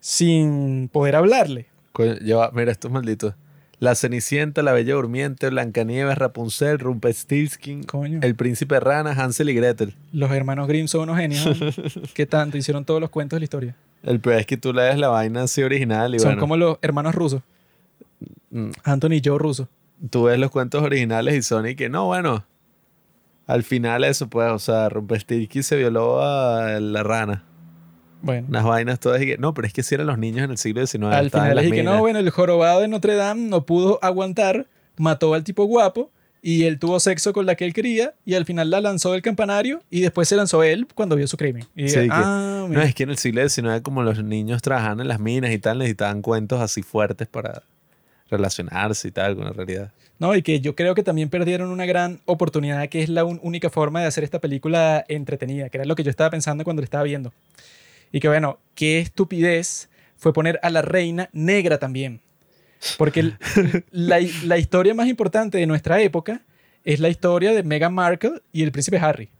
sin poder hablarle. Coño, lleva, mira, estos malditos. La Cenicienta, la Bella Durmiente, Blancanieves, Rapunzel, Rumpelstiltskin. El Príncipe Rana, Hansel y Gretel. Los hermanos Grimm son unos genios. ¿Qué tanto? Hicieron todos los cuentos de la historia. El peor es que tú lees la vaina así original y son bueno, como los hermanos rusos. mm, Anthony y Joe ruso. tú ves los cuentos originales y son y que no, bueno, al final eso pues, o sea, Rumpelstiltskin se violó a la rana. Bueno. Unas vainas todas y que, no, pero es que si eran los niños en el siglo XIX. Al final es que no, bueno, el jorobado de Notre Dame no pudo aguantar, mató al tipo guapo y él tuvo sexo con la que él quería y al final la lanzó del campanario y después se lanzó él cuando vio su crimen. Y Sí, que- ah, No, es que en el siglo XIX, como los niños trabajaban en las minas y tal, necesitaban cuentos así fuertes para relacionarse y tal con la realidad. No, y que yo creo que también perdieron una gran oportunidad que es la única forma de hacer esta película entretenida, que era lo que yo estaba pensando cuando la estaba viendo. Y que bueno, qué estupidez fue poner a la reina negra también. Porque el- la, la historia más importante de nuestra época es la historia de Meghan Markle y el príncipe Harry.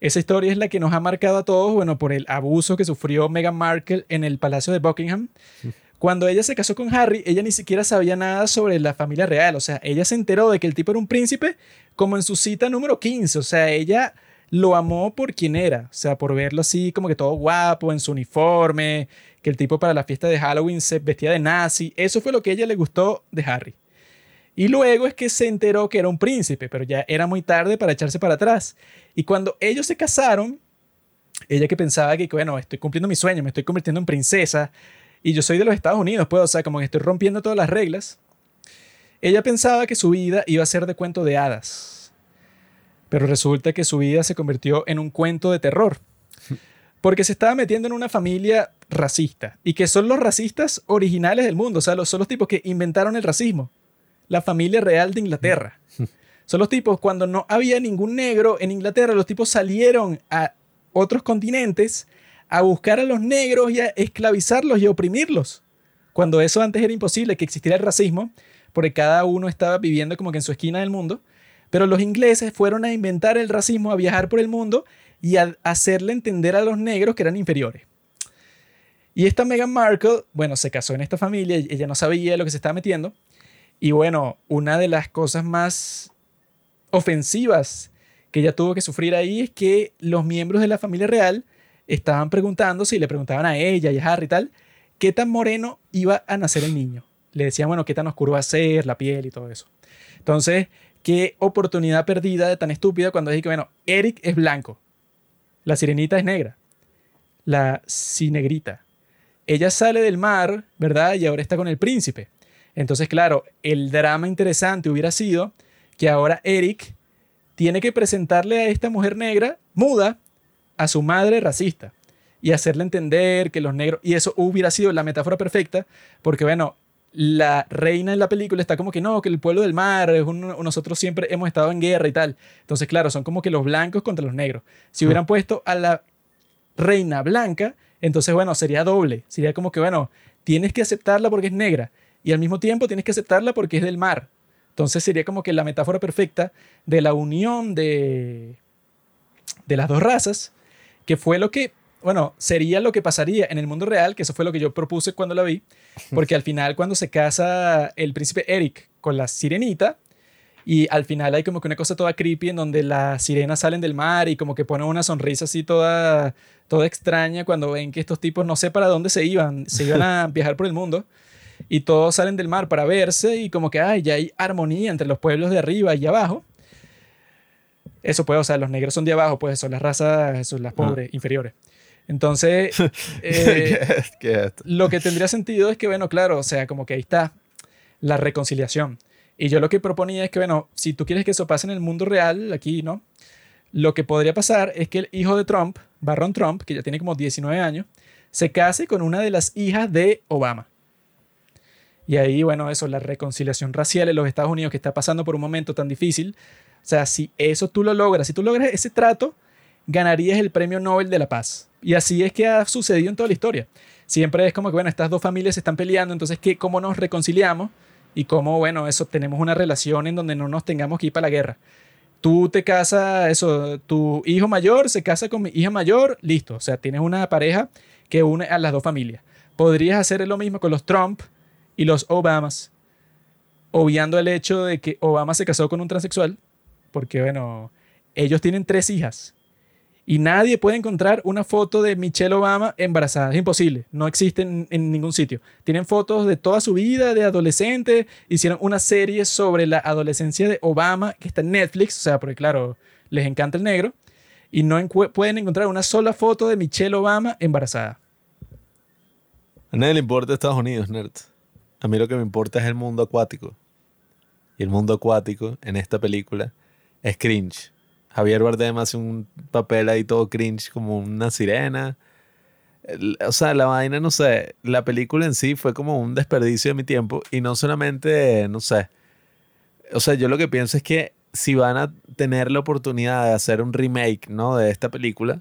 Esa historia es la que nos ha marcado a todos, bueno, por el abuso que sufrió Meghan Markle en el Palacio de Buckingham. Cuando ella se casó con Harry, ella ni siquiera sabía nada sobre la familia real. O sea, ella se enteró de que el tipo era un príncipe como en su cita número 15. O sea, ella lo amó por quien era. O sea, por verlo así como que todo guapo, en su uniforme, que el tipo para la fiesta de Halloween se vestía de nazi. Eso fue lo que ella le gustó de Harry. Y luego es que se enteró que era un príncipe, pero ya era muy tarde para echarse para atrás. Y cuando ellos se casaron, ella que pensaba que, bueno, estoy cumpliendo mi sueño, me estoy convirtiendo en princesa, y yo soy de los Estados Unidos, pues, o sea, como que estoy rompiendo todas las reglas. Ella pensaba que su vida iba a ser de cuento de hadas, pero resulta que su vida se convirtió en un cuento de terror, porque se estaba metiendo en una familia racista, y que son los racistas originales del mundo, o sea, los, son los tipos que inventaron el racismo, la familia real de Inglaterra. Son los tipos, cuando no había ningún negro en Inglaterra, los tipos salieron a otros continentes a buscar a los negros y a esclavizarlos y a oprimirlos. Cuando eso antes era imposible, que existiera el racismo, porque cada uno estaba viviendo como que en su esquina del mundo. Pero los ingleses fueron a inventar el racismo, a viajar por el mundo y a hacerle entender a los negros que eran inferiores. Y esta Meghan Markle, bueno, se casó en esta familia, y ella no sabía lo que se estaba metiendo. Y bueno, una de las cosas más ofensivas que ella tuvo que sufrir ahí es que los miembros de la familia real estaban preguntando, si le preguntaban a ella y a Harry y tal, qué tan moreno iba a nacer el niño. Le decían, bueno, qué tan oscuro va a ser la piel y todo eso. Entonces, qué oportunidad perdida de tan estúpida cuando dije que, bueno, Eric es blanco, la sirenita es negra, la cinegrita. Ella sale del mar, ¿verdad? Y ahora está con el príncipe. Entonces, claro, el drama interesante hubiera sido que ahora Eric tiene que presentarle a esta mujer negra, muda, a su madre racista y hacerle entender que los negros, y eso hubiera sido la metáfora perfecta, porque bueno, la reina en la película está como que no, que el pueblo del mar, es un- nosotros siempre hemos estado en guerra y tal. Entonces, claro, son como que los blancos contra los negros. Si hubieran puesto a la reina blanca, entonces, bueno, sería doble. Sería como que, bueno, tienes que aceptarla porque es negra y al mismo tiempo tienes que aceptarla porque es del mar. Entonces sería como que la metáfora perfecta de la unión de, de las dos razas, que fue lo que, bueno, sería lo que pasaría en el mundo real, que eso fue lo que yo propuse cuando la vi, porque al final cuando se casa el príncipe Eric con la sirenita, y al final hay como que una cosa toda creepy en donde las sirenas salen del mar y como que ponen una sonrisa así toda, toda extraña cuando ven que estos tipos no sé para dónde se iban, se iban a viajar por el mundo y todos salen del mar para verse y como que ay, ya hay armonía entre los pueblos de arriba y abajo. Eso pues, o sea, los negros son de abajo, pues son las razas, son las pobres, inferiores. Entonces, eh, ¿Qué es esto? lo que tendría sentido es que, bueno, claro, o sea, como que ahí está la reconciliación. Y yo lo que proponía es que, bueno, si tú quieres que eso pase en el mundo real, aquí, ¿no? Lo que podría pasar es que el hijo de Trump, Barron Trump, que ya tiene como 19 años, se case con una de las hijas de Obama. Y ahí, bueno, eso, la reconciliación racial en los Estados Unidos que está pasando por un momento tan difícil. O sea, si eso tú lo logras, si tú logras ese trato, ganarías el premio Nobel de la Paz. Y así es que ha sucedido en toda la historia. Siempre es como que, bueno, estas dos familias se están peleando, entonces, ¿qué, ¿cómo nos reconciliamos? Y cómo, bueno, eso, tenemos una relación en donde no nos tengamos que ir para la guerra. Tú te casas, eso, tu hijo mayor se casa con mi hija mayor, listo. O sea, tienes una pareja que une a las dos familias. Podrías hacer lo mismo con los Trump y los Obamas, obviando el hecho de que Obama se casó con un transexual, porque, bueno, ellos tienen tres hijas. Y nadie puede encontrar una foto de Michelle Obama embarazada. Es imposible. No existe en, ningún sitio. Tienen fotos de toda su vida, de adolescente. Hicieron una serie sobre la adolescencia de Obama que está en Netflix. O sea, porque claro, les encanta el negro. Y no pueden encontrar una sola foto de Michelle Obama embarazada. A nadie le importa Estados Unidos, nerd. A mí lo que me importa es el mundo acuático. Y el mundo acuático en esta película es cringe. Javier Bardem hace un papel ahí todo cringe como una sirena. O sea, la vaina, no sé, la película en sí fue como un desperdicio de mi tiempo y no solamente, no sé. O sea, yo lo que pienso es que si van a tener la oportunidad de hacer un remake, ¿no? De esta película,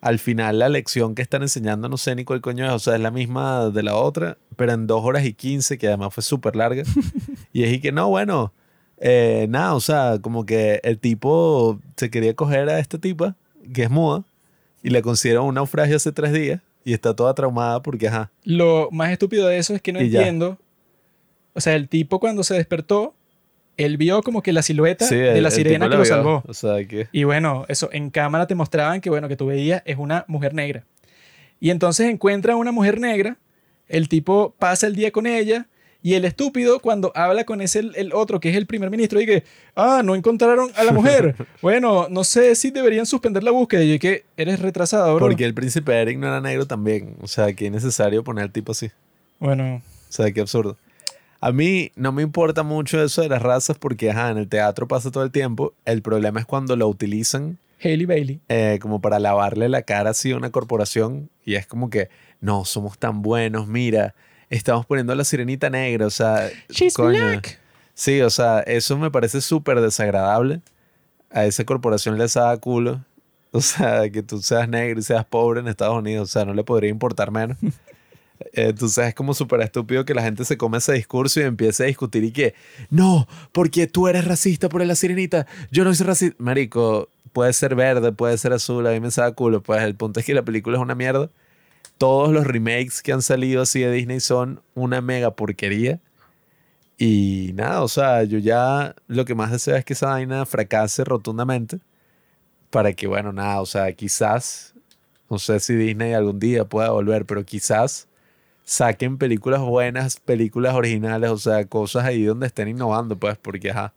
al final la lección que están enseñando no sé ni cuál coño es, o sea, es la misma de la otra, pero en dos horas y quince, que además fue súper larga. y es y que no, bueno, eh, nada, o sea, como que el tipo se quería coger a esta tipa, que es muda, y le considera un naufragio hace tres días, y está toda traumada porque, ajá, Lo más estúpido de eso es que no Y ya. entiendo. O sea, el tipo cuando se despertó, él vio como que la silueta sí, de el- la el sirena tipo que la lo vio, salvó. O sea, que... Y bueno, eso en cámara te mostraban que bueno, que tú veías es una mujer negra. Y entonces encuentra a una mujer negra, el tipo pasa el día con ella y el estúpido cuando habla con ese el, otro que es el primer ministro dice, "Ah, no encontraron a la mujer." bueno, no sé si deberían suspender la búsqueda. Y yo que eres retrasado, bro. Porque el príncipe Eric no era negro también. O sea, que es necesario poner al tipo así. Bueno, O sea, qué absurdo. A mí no me importa mucho eso de las razas porque, ajá, en el teatro pasa todo el tiempo. El problema es cuando lo utilizan Hailey Bailey. eh, como para lavarle la cara así a una corporación y es como que, no, somos tan buenos, mira, estamos poniendo a la sirenita negra, o sea, She's coño. black. Sí, o sea, eso me parece súper desagradable. A esa corporación les da culo. O sea, que tú seas negro y seas pobre en Estados Unidos, o sea, no le podría importar menos. Eh, Entonces es como súper estúpido que la gente se come ese discurso y empiece a discutir y que, no, porque tú eres racista por la sirenita, yo no soy racista. Marico, puede ser verde, puede ser azul, a mí me saca culo. Pues el punto es que la película es una mierda. Todos los remakes que han salido así de Disney son una mega porquería. Y nada, o sea, yo ya lo que más deseo es que esa vaina fracase rotundamente. Para que, bueno, nada, o sea, quizás, no sé si Disney algún día pueda volver, pero quizás saquen películas buenas, películas originales, o sea, cosas ahí donde estén innovando, pues, porque, ajá,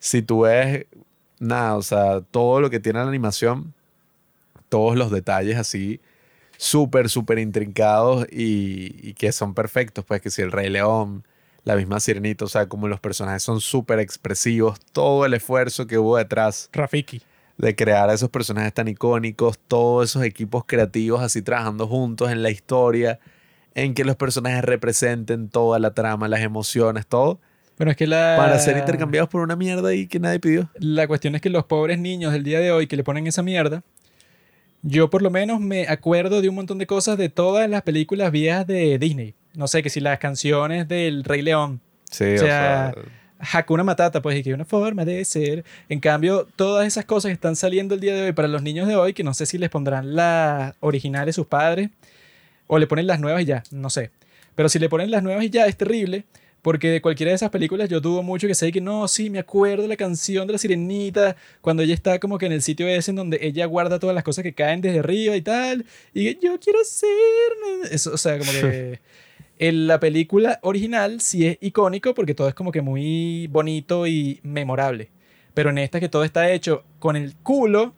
si tú ves, nada, o sea, todo lo que tiene la animación, todos los detalles así, súper, súper intrincados y, y que son perfectos, pues, que si el Rey León, la misma Sirenita, o sea, como los personajes son súper expresivos, todo el esfuerzo que hubo detrás Rafiki. de crear a esos personajes tan icónicos, todos esos equipos creativos así trabajando juntos en la historia, en que los personajes representen toda la trama, las emociones, todo, Bueno, es que la... para ser intercambiados por una mierda y que nadie pidió. La cuestión es que los pobres niños del día de hoy que le ponen esa mierda, yo por lo menos me acuerdo de un montón de cosas de todas las películas viejas de Disney. No sé, que si las canciones del Rey León, Sí, O o sea, sea, Hakuna Matata, pues, y que una forma de ser. En cambio, todas esas cosas que están saliendo el día de hoy para los niños de hoy, que no sé si les pondrán las originales sus padres o le ponen las nuevas y ya, no sé. Pero si le ponen las nuevas y ya, es terrible. Porque de cualquiera de esas películas yo dudo mucho que sé que no, sí, me acuerdo la canción de la sirenita, cuando ella está como que en el sitio ese en donde ella guarda todas las cosas que caen desde arriba y tal, y yo quiero ser... Eso, o sea, como que en la película original sí es icónico porque todo es como que muy bonito y memorable. Pero en esta que todo está hecho con el culo,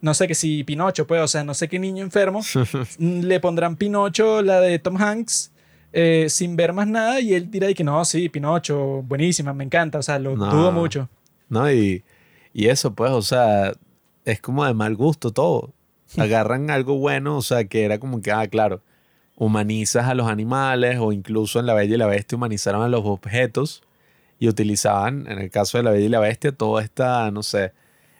no sé que si Pinocho, pues, o sea, no sé qué niño enfermo, le pondrán Pinocho, la de Tom Hanks, eh, sin ver más nada, y él dirá y que no, sí, Pinocho, buenísima, me encanta, o sea, lo No. dudo mucho. ¿no? Y, y eso, pues, o sea, es como de mal gusto todo. Agarran algo bueno, o sea, que era como que, ah, claro, humanizas a los animales o incluso en La Bella y la Bestia humanizaron a los objetos y utilizaban, en el caso de La Bella y la Bestia, toda esta, no sé,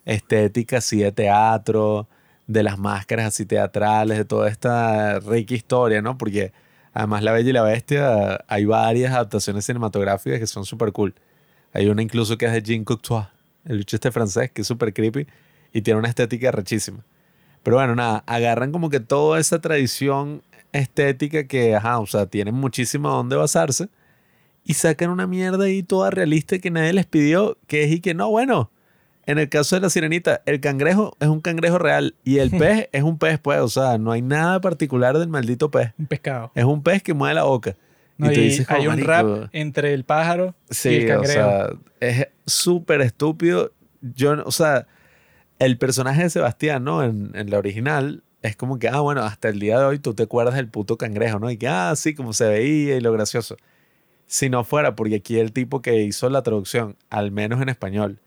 estética así de teatro, de las máscaras así teatrales, de toda esta rica historia, ¿no? Porque además La Bella y la Bestia hay varias adaptaciones cinematográficas que son súper cool. Hay una incluso que es de Jean Cocteau, el bicho este francés, que es súper creepy y tiene una estética rechísima. Pero bueno, nada, agarran como que toda esa tradición estética que, ajá, o sea, tienen muchísimo a dónde basarse y sacan una mierda ahí toda realista que nadie les pidió, que es y que no, bueno, en el caso de la sirenita, el cangrejo es un cangrejo real y el pez es un pez, pues, o sea, no hay nada particular del maldito pez. Un pescado. Es un pez que mueve la boca. No, y tú dices, hay un "Marico, rap entre el pájaro y el o cangrejo. sea, es súper estúpido. Yo, no- o sea, el personaje de Sebastián, ¿no? En, en la original, es como que, ah, bueno, hasta el día de hoy tú te acuerdas del puto cangrejo, ¿no? Y que, ah, sí, como se veía y lo gracioso. Si no fuera, porque aquí el tipo que hizo la traducción, al menos en español,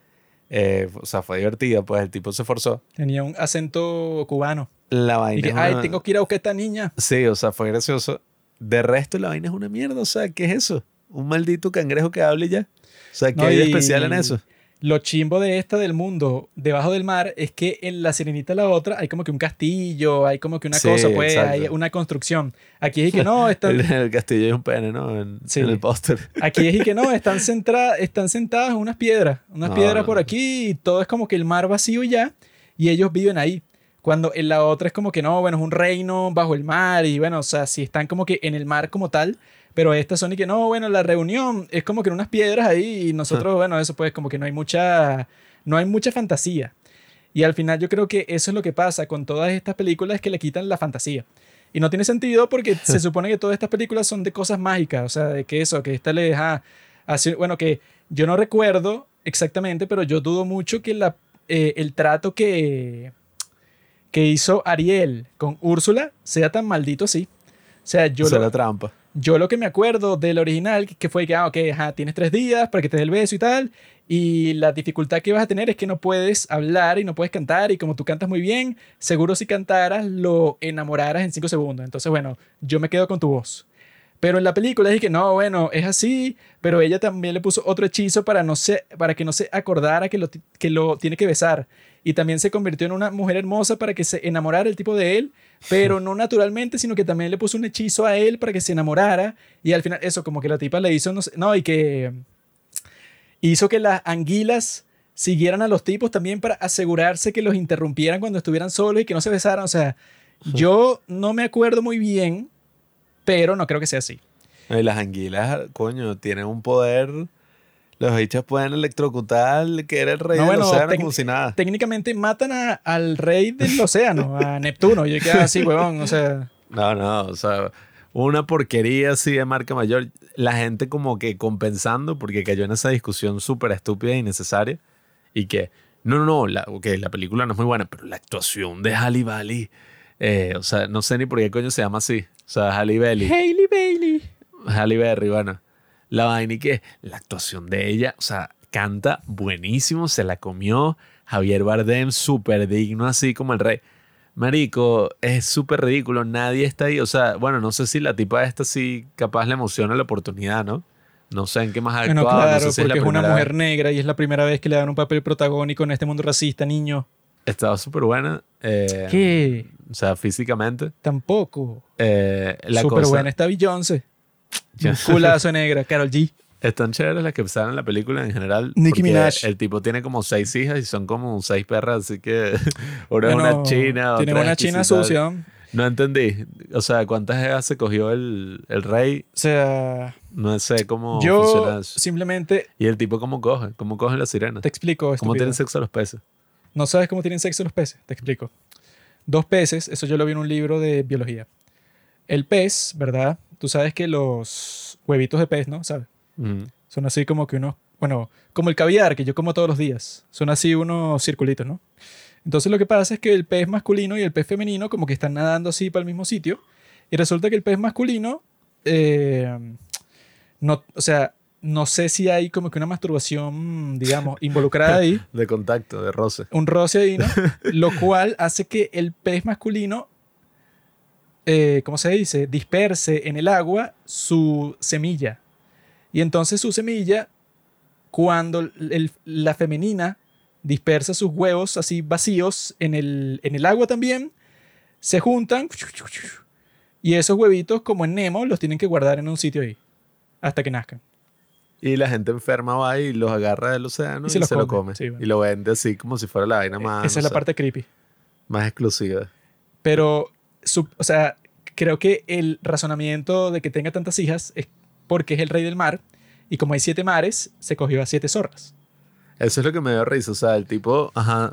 eh, o sea, fue divertida, pues el tipo se esforzó. Tenía un acento cubano. La vaina. Y que, ay, una- tengo que ir a buscar a esta niña. Sí, o sea, fue gracioso. De resto, la vaina es una mierda. O sea, ¿qué es eso? Un maldito cangrejo que hable ya. O sea, ¿qué No, hay de especial en eso? Lo chimbo de esta del mundo debajo del mar es que en la sirenita la otra hay como que un castillo, hay como que una Sí, cosa, pues, exacto. hay una construcción. Aquí es y que no, están, El, el castillo es un pene, ¿no? En, Sí. en el póster. aquí es y que no, están, centra- están sentadas en unas piedras, unas No, piedras no, por aquí y todo es como que el mar vacío ya, y ellos viven ahí. Cuando en la otra es como que no, bueno, es un reino bajo el mar y bueno, o sea, si están como que en el mar como tal, pero estas son y que no, bueno, la reunión es como que en unas piedras ahí y nosotros, bueno, eso pues como que no hay mucha, no hay mucha fantasía. Y al final yo creo que eso es lo que pasa con todas estas películas, que le quitan la fantasía. Y no tiene sentido porque se supone que todas estas películas son de cosas mágicas, o sea, de que eso, que esta le deja, así, bueno, que yo no recuerdo exactamente, pero yo dudo mucho que la, eh, el trato que, que hizo Ariel con Úrsula sea tan maldito así. O sea, yo Yo lo, la trampa. yo lo que me acuerdo del original, que fue que, ah, ok, ajá, tienes tres días para que te dé el beso y tal, y la dificultad que vas a tener es que no puedes hablar y no puedes cantar, y como tú cantas muy bien, seguro si cantaras lo enamoraras en cinco segundos. Entonces, bueno, yo me quedo con tu voz. Pero en la película es que no, bueno, es así, pero ella también le puso otro hechizo para, no se, para que no se acordara que lo, que lo tiene que besar. Y también se convirtió en una mujer hermosa para que se enamorara el tipo de él, pero no naturalmente, sino que también le puso un hechizo a él para que se enamorara. Y al final, eso, como que la tipa le hizo, no, sé- no y que hizo que las anguilas siguieran a los tipos también para asegurarse que los interrumpieran cuando estuvieran solos y que no se besaran. O sea, yo no me acuerdo muy bien, pero no creo que sea así. Y las anguilas, coño, tienen un poder. Los bichos pueden electrocutar que era el rey No, del bueno, océano como si nada. Técnicamente matan a- al rey del océano, a Neptuno. Y yo quedé así, huevón. O sea, No, no, o sea, una porquería así de marca mayor. La gente como que compensando porque cayó en esa discusión súper estúpida e innecesaria. Y que, no, no, no, la, ok, la película no es muy buena, pero la actuación de Halle Bailey, eh, o sea, no sé ni por qué coño se llama así. O sea, Halle Bailey. Hailey Bailey. Halle Berry, bueno. La vaina y que la actuación de ella, o sea, canta buenísimo, se la comió. Javier Bardem, súper digno, así como el rey. Marico, es súper ridículo, nadie está ahí. O sea, bueno, no sé si la tipa esta sí capaz le emociona la oportunidad, ¿no? No sé en qué más ha Bueno, actuado. claro, no sé si porque es, es, una mujer vez. negra y es la primera vez que le dan un papel protagónico en este mundo racista, niño. Estaba súper buena. eh, ¿Qué? O sea, físicamente. Tampoco. Eh, la Súper buena está Beyoncé. Culazo negra. Carol G. Están chéveres las que salen en la película en general. Nicki Minaj. El tipo tiene como seis hijas y son como seis perras, así que una es Bueno, una china. Tiene otra una es china sucia. O No entendí. O sea, ¿cuántas hijas se cogió el, el rey? sea, No sé cómo yo funciona eso. simplemente Y el tipo, ¿cómo coge? ¿Cómo cogen las sirenas? te explico. ¿Cómo estúpido. tienen sexo los peces? ¿No sabes cómo tienen sexo los peces? Te explico. Dos peces, eso yo lo vi en un libro de biología. El pez, ¿verdad? Tú sabes que los huevitos de pez, ¿no? ¿Sabes? Mm. Son así como que unos bueno, como el caviar que yo como todos los días. Son así unos circulitos, ¿no? Entonces lo que pasa es que el pez masculino y el pez femenino como que están nadando así para el mismo sitio. Y resulta que el pez masculino, eh, no, o sea, no sé si hay como que una masturbación, digamos, involucrada ahí. De contacto, de roce. Un roce ahí, ¿no? Lo cual hace que el pez masculino, eh, ¿cómo se dice? Disperse en el agua su semilla. Y entonces su semilla, cuando el- la femenina dispersa sus huevos así vacíos en el, en el agua también, se juntan y esos huevitos, como en Nemo, los tienen que guardar en un sitio ahí hasta que nazcan. Y la gente enferma va y los agarra del océano y, se los lo come, come. sí, bueno. Y lo vende así como si fuera la vaina más, Esa no es la sé, parte creepy. más exclusiva. Pero, su- o sea, creo que el razonamiento de que tenga tantas hijas es porque es el rey del mar y como hay siete mares, se cogió a siete zorras. Eso es lo que me dio risa. O sea, el tipo, ajá,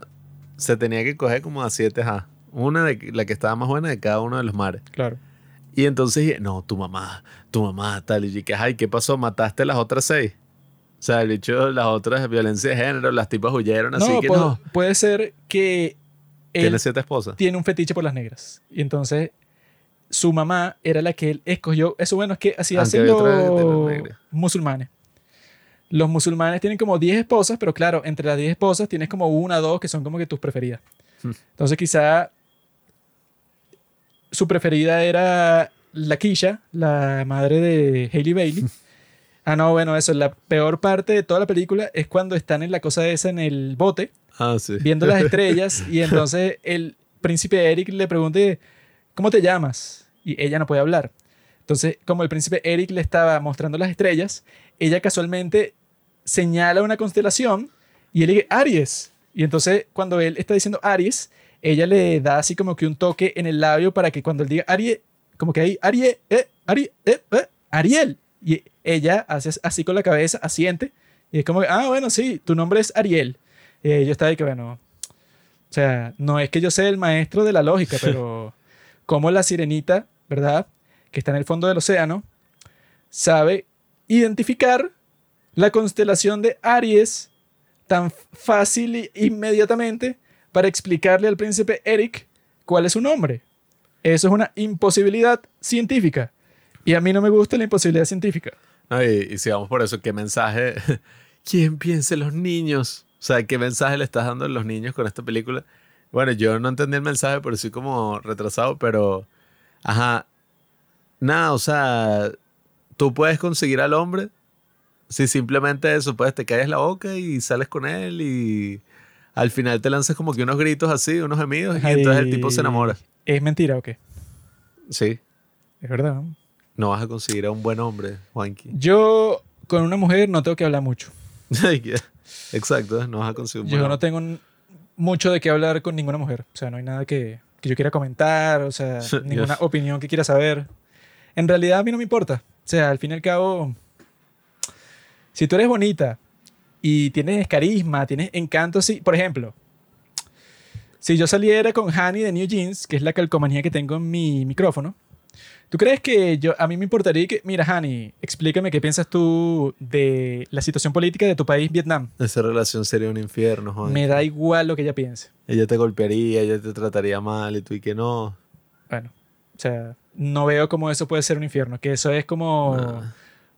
se tenía que coger como a siete, ajá. Una de la que estaba más buena de cada uno de los mares. Claro. Y entonces, dije, no, tu mamá, tu mamá, tal. Y que, ay, ¿qué pasó? ¿Mataste las otras seis? O sea, el bicho, las otras de violencia de género, las tipas huyeron, así que no. puede ser que Tiene siete esposas. tiene un fetiche por las negras. Y entonces su mamá era la que él escogió. Eso bueno, es que así hacen los musulmanes. Los musulmanes tienen como 10 esposas, pero claro, entre las 10 esposas tienes como una o dos que son como que tus preferidas. Hmm. Entonces quizá su preferida era la Kisha, la madre de Hailey Bailey. Ah, no, bueno, eso, la peor parte de toda la película es cuando están en la cosa esa en el bote Ah, sí. viendo las estrellas y entonces el príncipe Eric le pregunta, ¿cómo te llamas? Y ella no puede hablar. Entonces, como el príncipe Eric le estaba mostrando las estrellas, ella casualmente señala una constelación y él dice, Aries. Y entonces, cuando él está diciendo Aries, ella le da así como que un toque en el labio para que cuando él diga Aries, como que ahí, Aries, eh, Aries, eh, eh, Ariel. Y ella hace así con la cabeza, asiente. Y es como, ah, bueno, sí, tu nombre es Ariel. Eh, yo estaba de que, bueno, o sea, no es que yo sea el maestro de la lógica, pero como la sirenita, ¿verdad? Que está en el fondo del océano, sabe identificar la constelación de Aries tan fácil e inmediatamente para explicarle al príncipe Eric cuál es su nombre. Eso es una imposibilidad científica. Y a mí no me gusta la imposibilidad científica. No, y, y si vamos por eso, ¿qué mensaje? ¿Quién piensa en los niños? O sea, ¿qué mensaje le estás dando a los niños con esta película? Bueno, yo no entendí el mensaje, pero soy como retrasado, pero... Ajá. Nada, o sea, tú puedes conseguir al hombre si simplemente eso, pues te callas la boca y sales con él y al final te lanzas como que unos gritos así, unos gemidos y entonces el tipo se enamora. ¿Es mentira o qué? Sí, Es verdad. ¿no? no vas a conseguir a un buen hombre, Juanqui. Yo con una mujer no tengo que hablar mucho. Exacto, no vas a conseguir un buen Yo no tengo mucho de qué hablar con ninguna mujer. O sea, no hay nada que, que yo quiera comentar, o sea, ninguna opinión que quiera saber. En realidad a mí no me importa. O sea, al fin y al cabo, si tú eres bonita y tienes carisma, tienes encanto, sí. Por ejemplo, si yo saliera con Hani de New Jeans, que es la calcomanía que tengo en mi micrófono, ¿tú crees que yo, a mí me importaría que, mira, Hani, explícame qué piensas tú de la situación política de tu país, Vietnam? Esa relación sería un infierno, Juan. Me da igual lo que ella piense. Ella te golpearía, ella te trataría mal y tú y que no. Bueno, o sea, no veo cómo eso puede ser un infierno. Que eso es como Ah.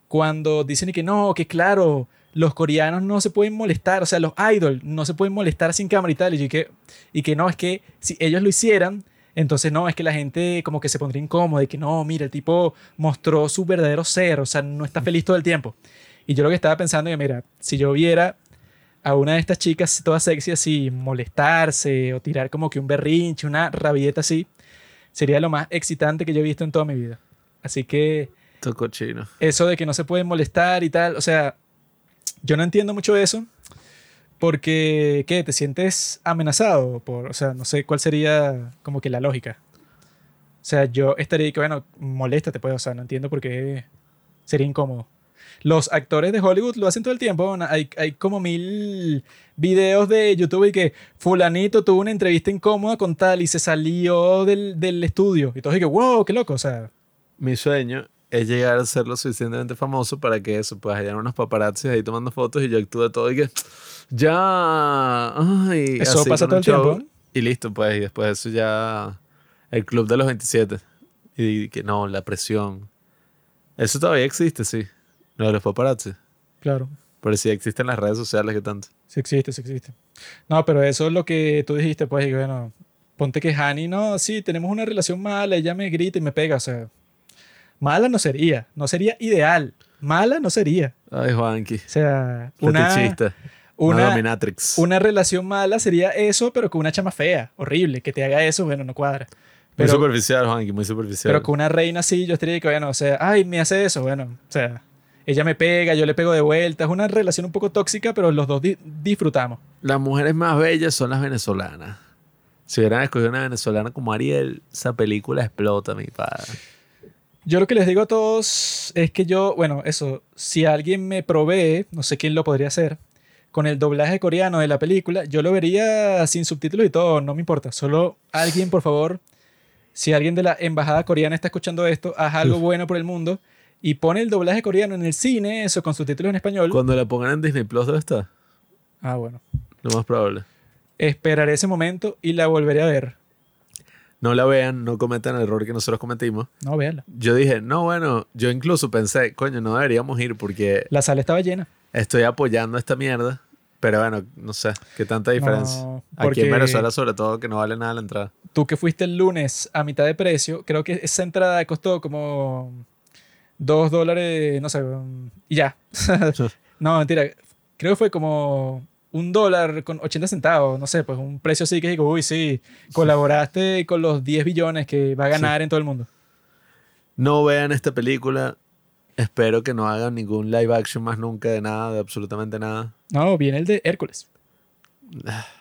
cuando dicen y que no, que claro, los coreanos no se pueden molestar, o sea, los idols no se pueden molestar sin cámara y tal. Y que, y que no, es que si ellos lo hicieran, entonces no, es que la gente como que se pondría incómoda y que no, mira, el tipo mostró su verdadero ser, o sea, no está feliz todo el tiempo. Y yo lo que estaba pensando es que, mira, si yo viera a una de estas chicas toda sexy así molestarse o tirar como que un berrinche, una rabieta así, sería lo más excitante que yo he visto en toda mi vida. Así que Esto cochino. eso de que no se pueden molestar y tal, o sea, yo no entiendo mucho eso porque, ¿qué? ¿Te sientes amenazado? Por, o sea, no sé cuál sería como que la lógica. O sea, yo estaría que, bueno, moléstate, pues, o sea, no entiendo por qué sería incómodo. Los actores de Hollywood lo hacen todo el tiempo. ¿no? Hay, hay como mil videos de YouTube y que fulanito tuvo una entrevista incómoda con tal y se salió del, del estudio. Y todos que, wow, qué loco. O sea, Mi sueño es llegar a ser lo suficientemente famoso para que eso, pues hayan unos paparazzis ahí tomando fotos y yo actúe todo y que ya. Ay, Eso pasa todo el tiempo. show. Y listo, pues, y después de eso ya. El club de los 27. Y que no, la presión. Eso todavía existe, sí. Lo de los paparazzi. Claro. Pero sí existen las redes sociales que tanto. Sí existe, sí existe. No, pero eso es lo que tú dijiste, pues, y bueno, ponte que Hani, no, sí, tenemos una relación mala, ella me grita y me pega, o sea, mala no sería, no sería ideal, mala no sería. Ay, Juanqui. O sea, una. Una, una, dominatrix. una relación mala sería eso, pero con una chama fea, horrible, que te haga eso, bueno, no cuadra. muy Pero, superficial, Juanqui, muy superficial. pero con una reina así, yo estaría que, bueno, o sea, ay, me hace eso, bueno, o sea, ella me pega, yo le pego de vuelta, es una relación un poco tóxica, pero los dos di- disfrutamos. Las mujeres más bellas son las venezolanas. Si hubieran escogido una venezolana como Ariel, esa película explota, mi padre. Yo lo que les digo a todos es que yo, bueno, eso, si alguien me provee, no sé quién lo podría hacer, con el doblaje coreano de la película, yo lo vería sin subtítulos y todo, no me importa. Solo alguien, por favor, si alguien de la embajada coreana está escuchando esto, haz algo bueno por el mundo y pone el doblaje coreano en el cine, eso con subtítulos en español. Cuando la pongan en Disney Plus, ¿dónde está? Ah, bueno. Lo más probable. Esperaré ese momento y la volveré a ver. No la vean, no cometan el error que nosotros cometimos. No, véanla. Yo dije, no, bueno, yo incluso pensé, coño, no deberíamos ir porque La sala estaba llena. estoy apoyando esta mierda. Pero bueno, no sé, qué tanta diferencia. No, Aquí porque- en Venezuela, sobre todo, que no vale nada la entrada. tú que fuiste el lunes a mitad de precio, creo que esa entrada costó como dos dólares, no sé, y ya. no, mentira, creo que fue como un dólar con 80 centavos, no sé, pues un precio así que digo, uy, sí, colaboraste con los 10 billones que va a ganar en todo el mundo. No vean esta película. Espero que no hagan ningún live action más nunca de nada, de absolutamente nada. No, viene el de Hércules.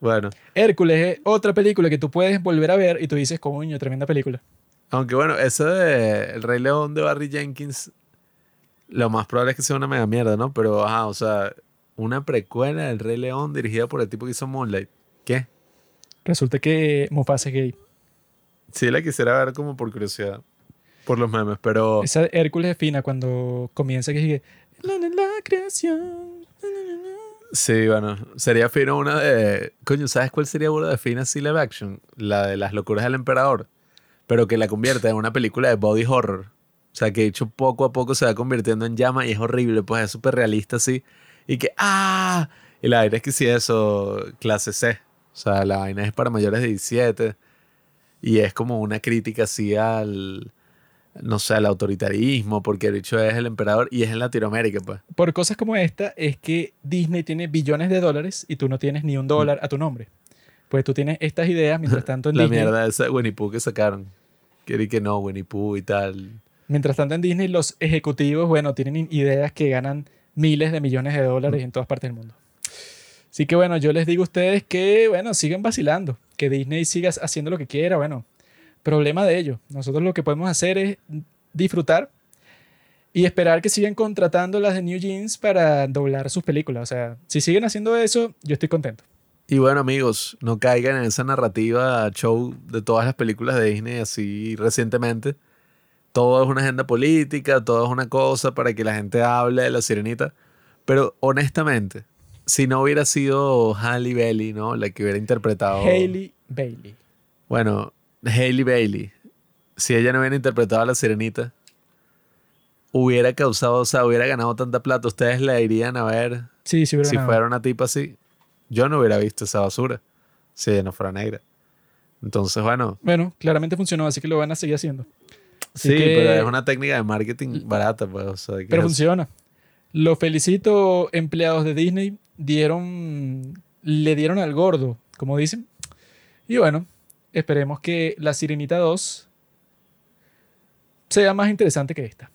Bueno, Hércules es otra película que tú puedes volver a ver y tú dices, coño, tremenda película. aunque bueno, ese de El Rey León de Barry Jenkins, lo más probable es que sea una mega mierda, ¿no? Pero, ajá, o sea, una precuela del Rey León dirigida por el tipo que hizo Moonlight. ¿Qué? Resulta que Mufasa es gay. Sí, la quisiera ver como por curiosidad, por los memes, pero Esa de Hércules es fina cuando comienza que sigue la, la, la creación. la, la, la, la". sí, bueno, sería fino una de. Coño, ¿sabes cuál sería una de fina así live action? La de las locuras del emperador, pero que la convierte en una película de body horror. O sea, que de hecho poco a poco se va convirtiendo en llama y es horrible, pues es súper realista así. Y que, ¡ah! Y la vaina es que sí, eso, clase C. O sea, la vaina es para mayores de 17. Y es como una crítica así al, no sé, al autoritarismo, porque el hecho es el emperador y es en Latinoamérica, pues. Por cosas como esta es que Disney tiene billones de dólares y tú no tienes ni un dólar a tu nombre. Pues tú tienes estas ideas, mientras tanto en La Disney, mierda esa Winnie Pooh que sacaron. Quiere que no, Winnie Pooh y tal. mientras tanto en Disney los ejecutivos, bueno, tienen ideas que ganan miles de millones de dólares en todas partes del mundo. Así que bueno, yo les digo a ustedes que, bueno, sigan vacilando, que Disney siga haciendo lo que quiera, bueno, problema de ellos. Nosotros lo que podemos hacer es disfrutar y esperar que sigan contratando las de New Jeans para doblar sus películas. O sea, si siguen haciendo eso, yo estoy contento. Y bueno, amigos, no caigan en esa narrativa show de todas las películas de Disney así recientemente. Todo es una agenda política, todo es una cosa para que la gente hable de la sirenita. Pero honestamente, si no hubiera sido Halle Bailey, ¿no? La que hubiera interpretado. Hailey Bailey. Bueno, Hailey Bailey. Si ella no hubiera interpretado a la sirenita, hubiera causado, o sea, hubiera ganado tanta plata. Ustedes la irían a ver Sí, sí si ganado. fuera una tipa así, yo no hubiera visto esa basura si ella no fuera negra. Entonces, bueno, Bueno, claramente funcionó, así que lo van a seguir haciendo. Así sí, que- pero es una técnica de marketing barata, pues. O sea, ¿qué Pero es? funciona. Los felicito, empleados de Disney. Dieron, le dieron al gordo, como dicen. Y bueno, esperemos que la Sirenita 2 sea más interesante que esta.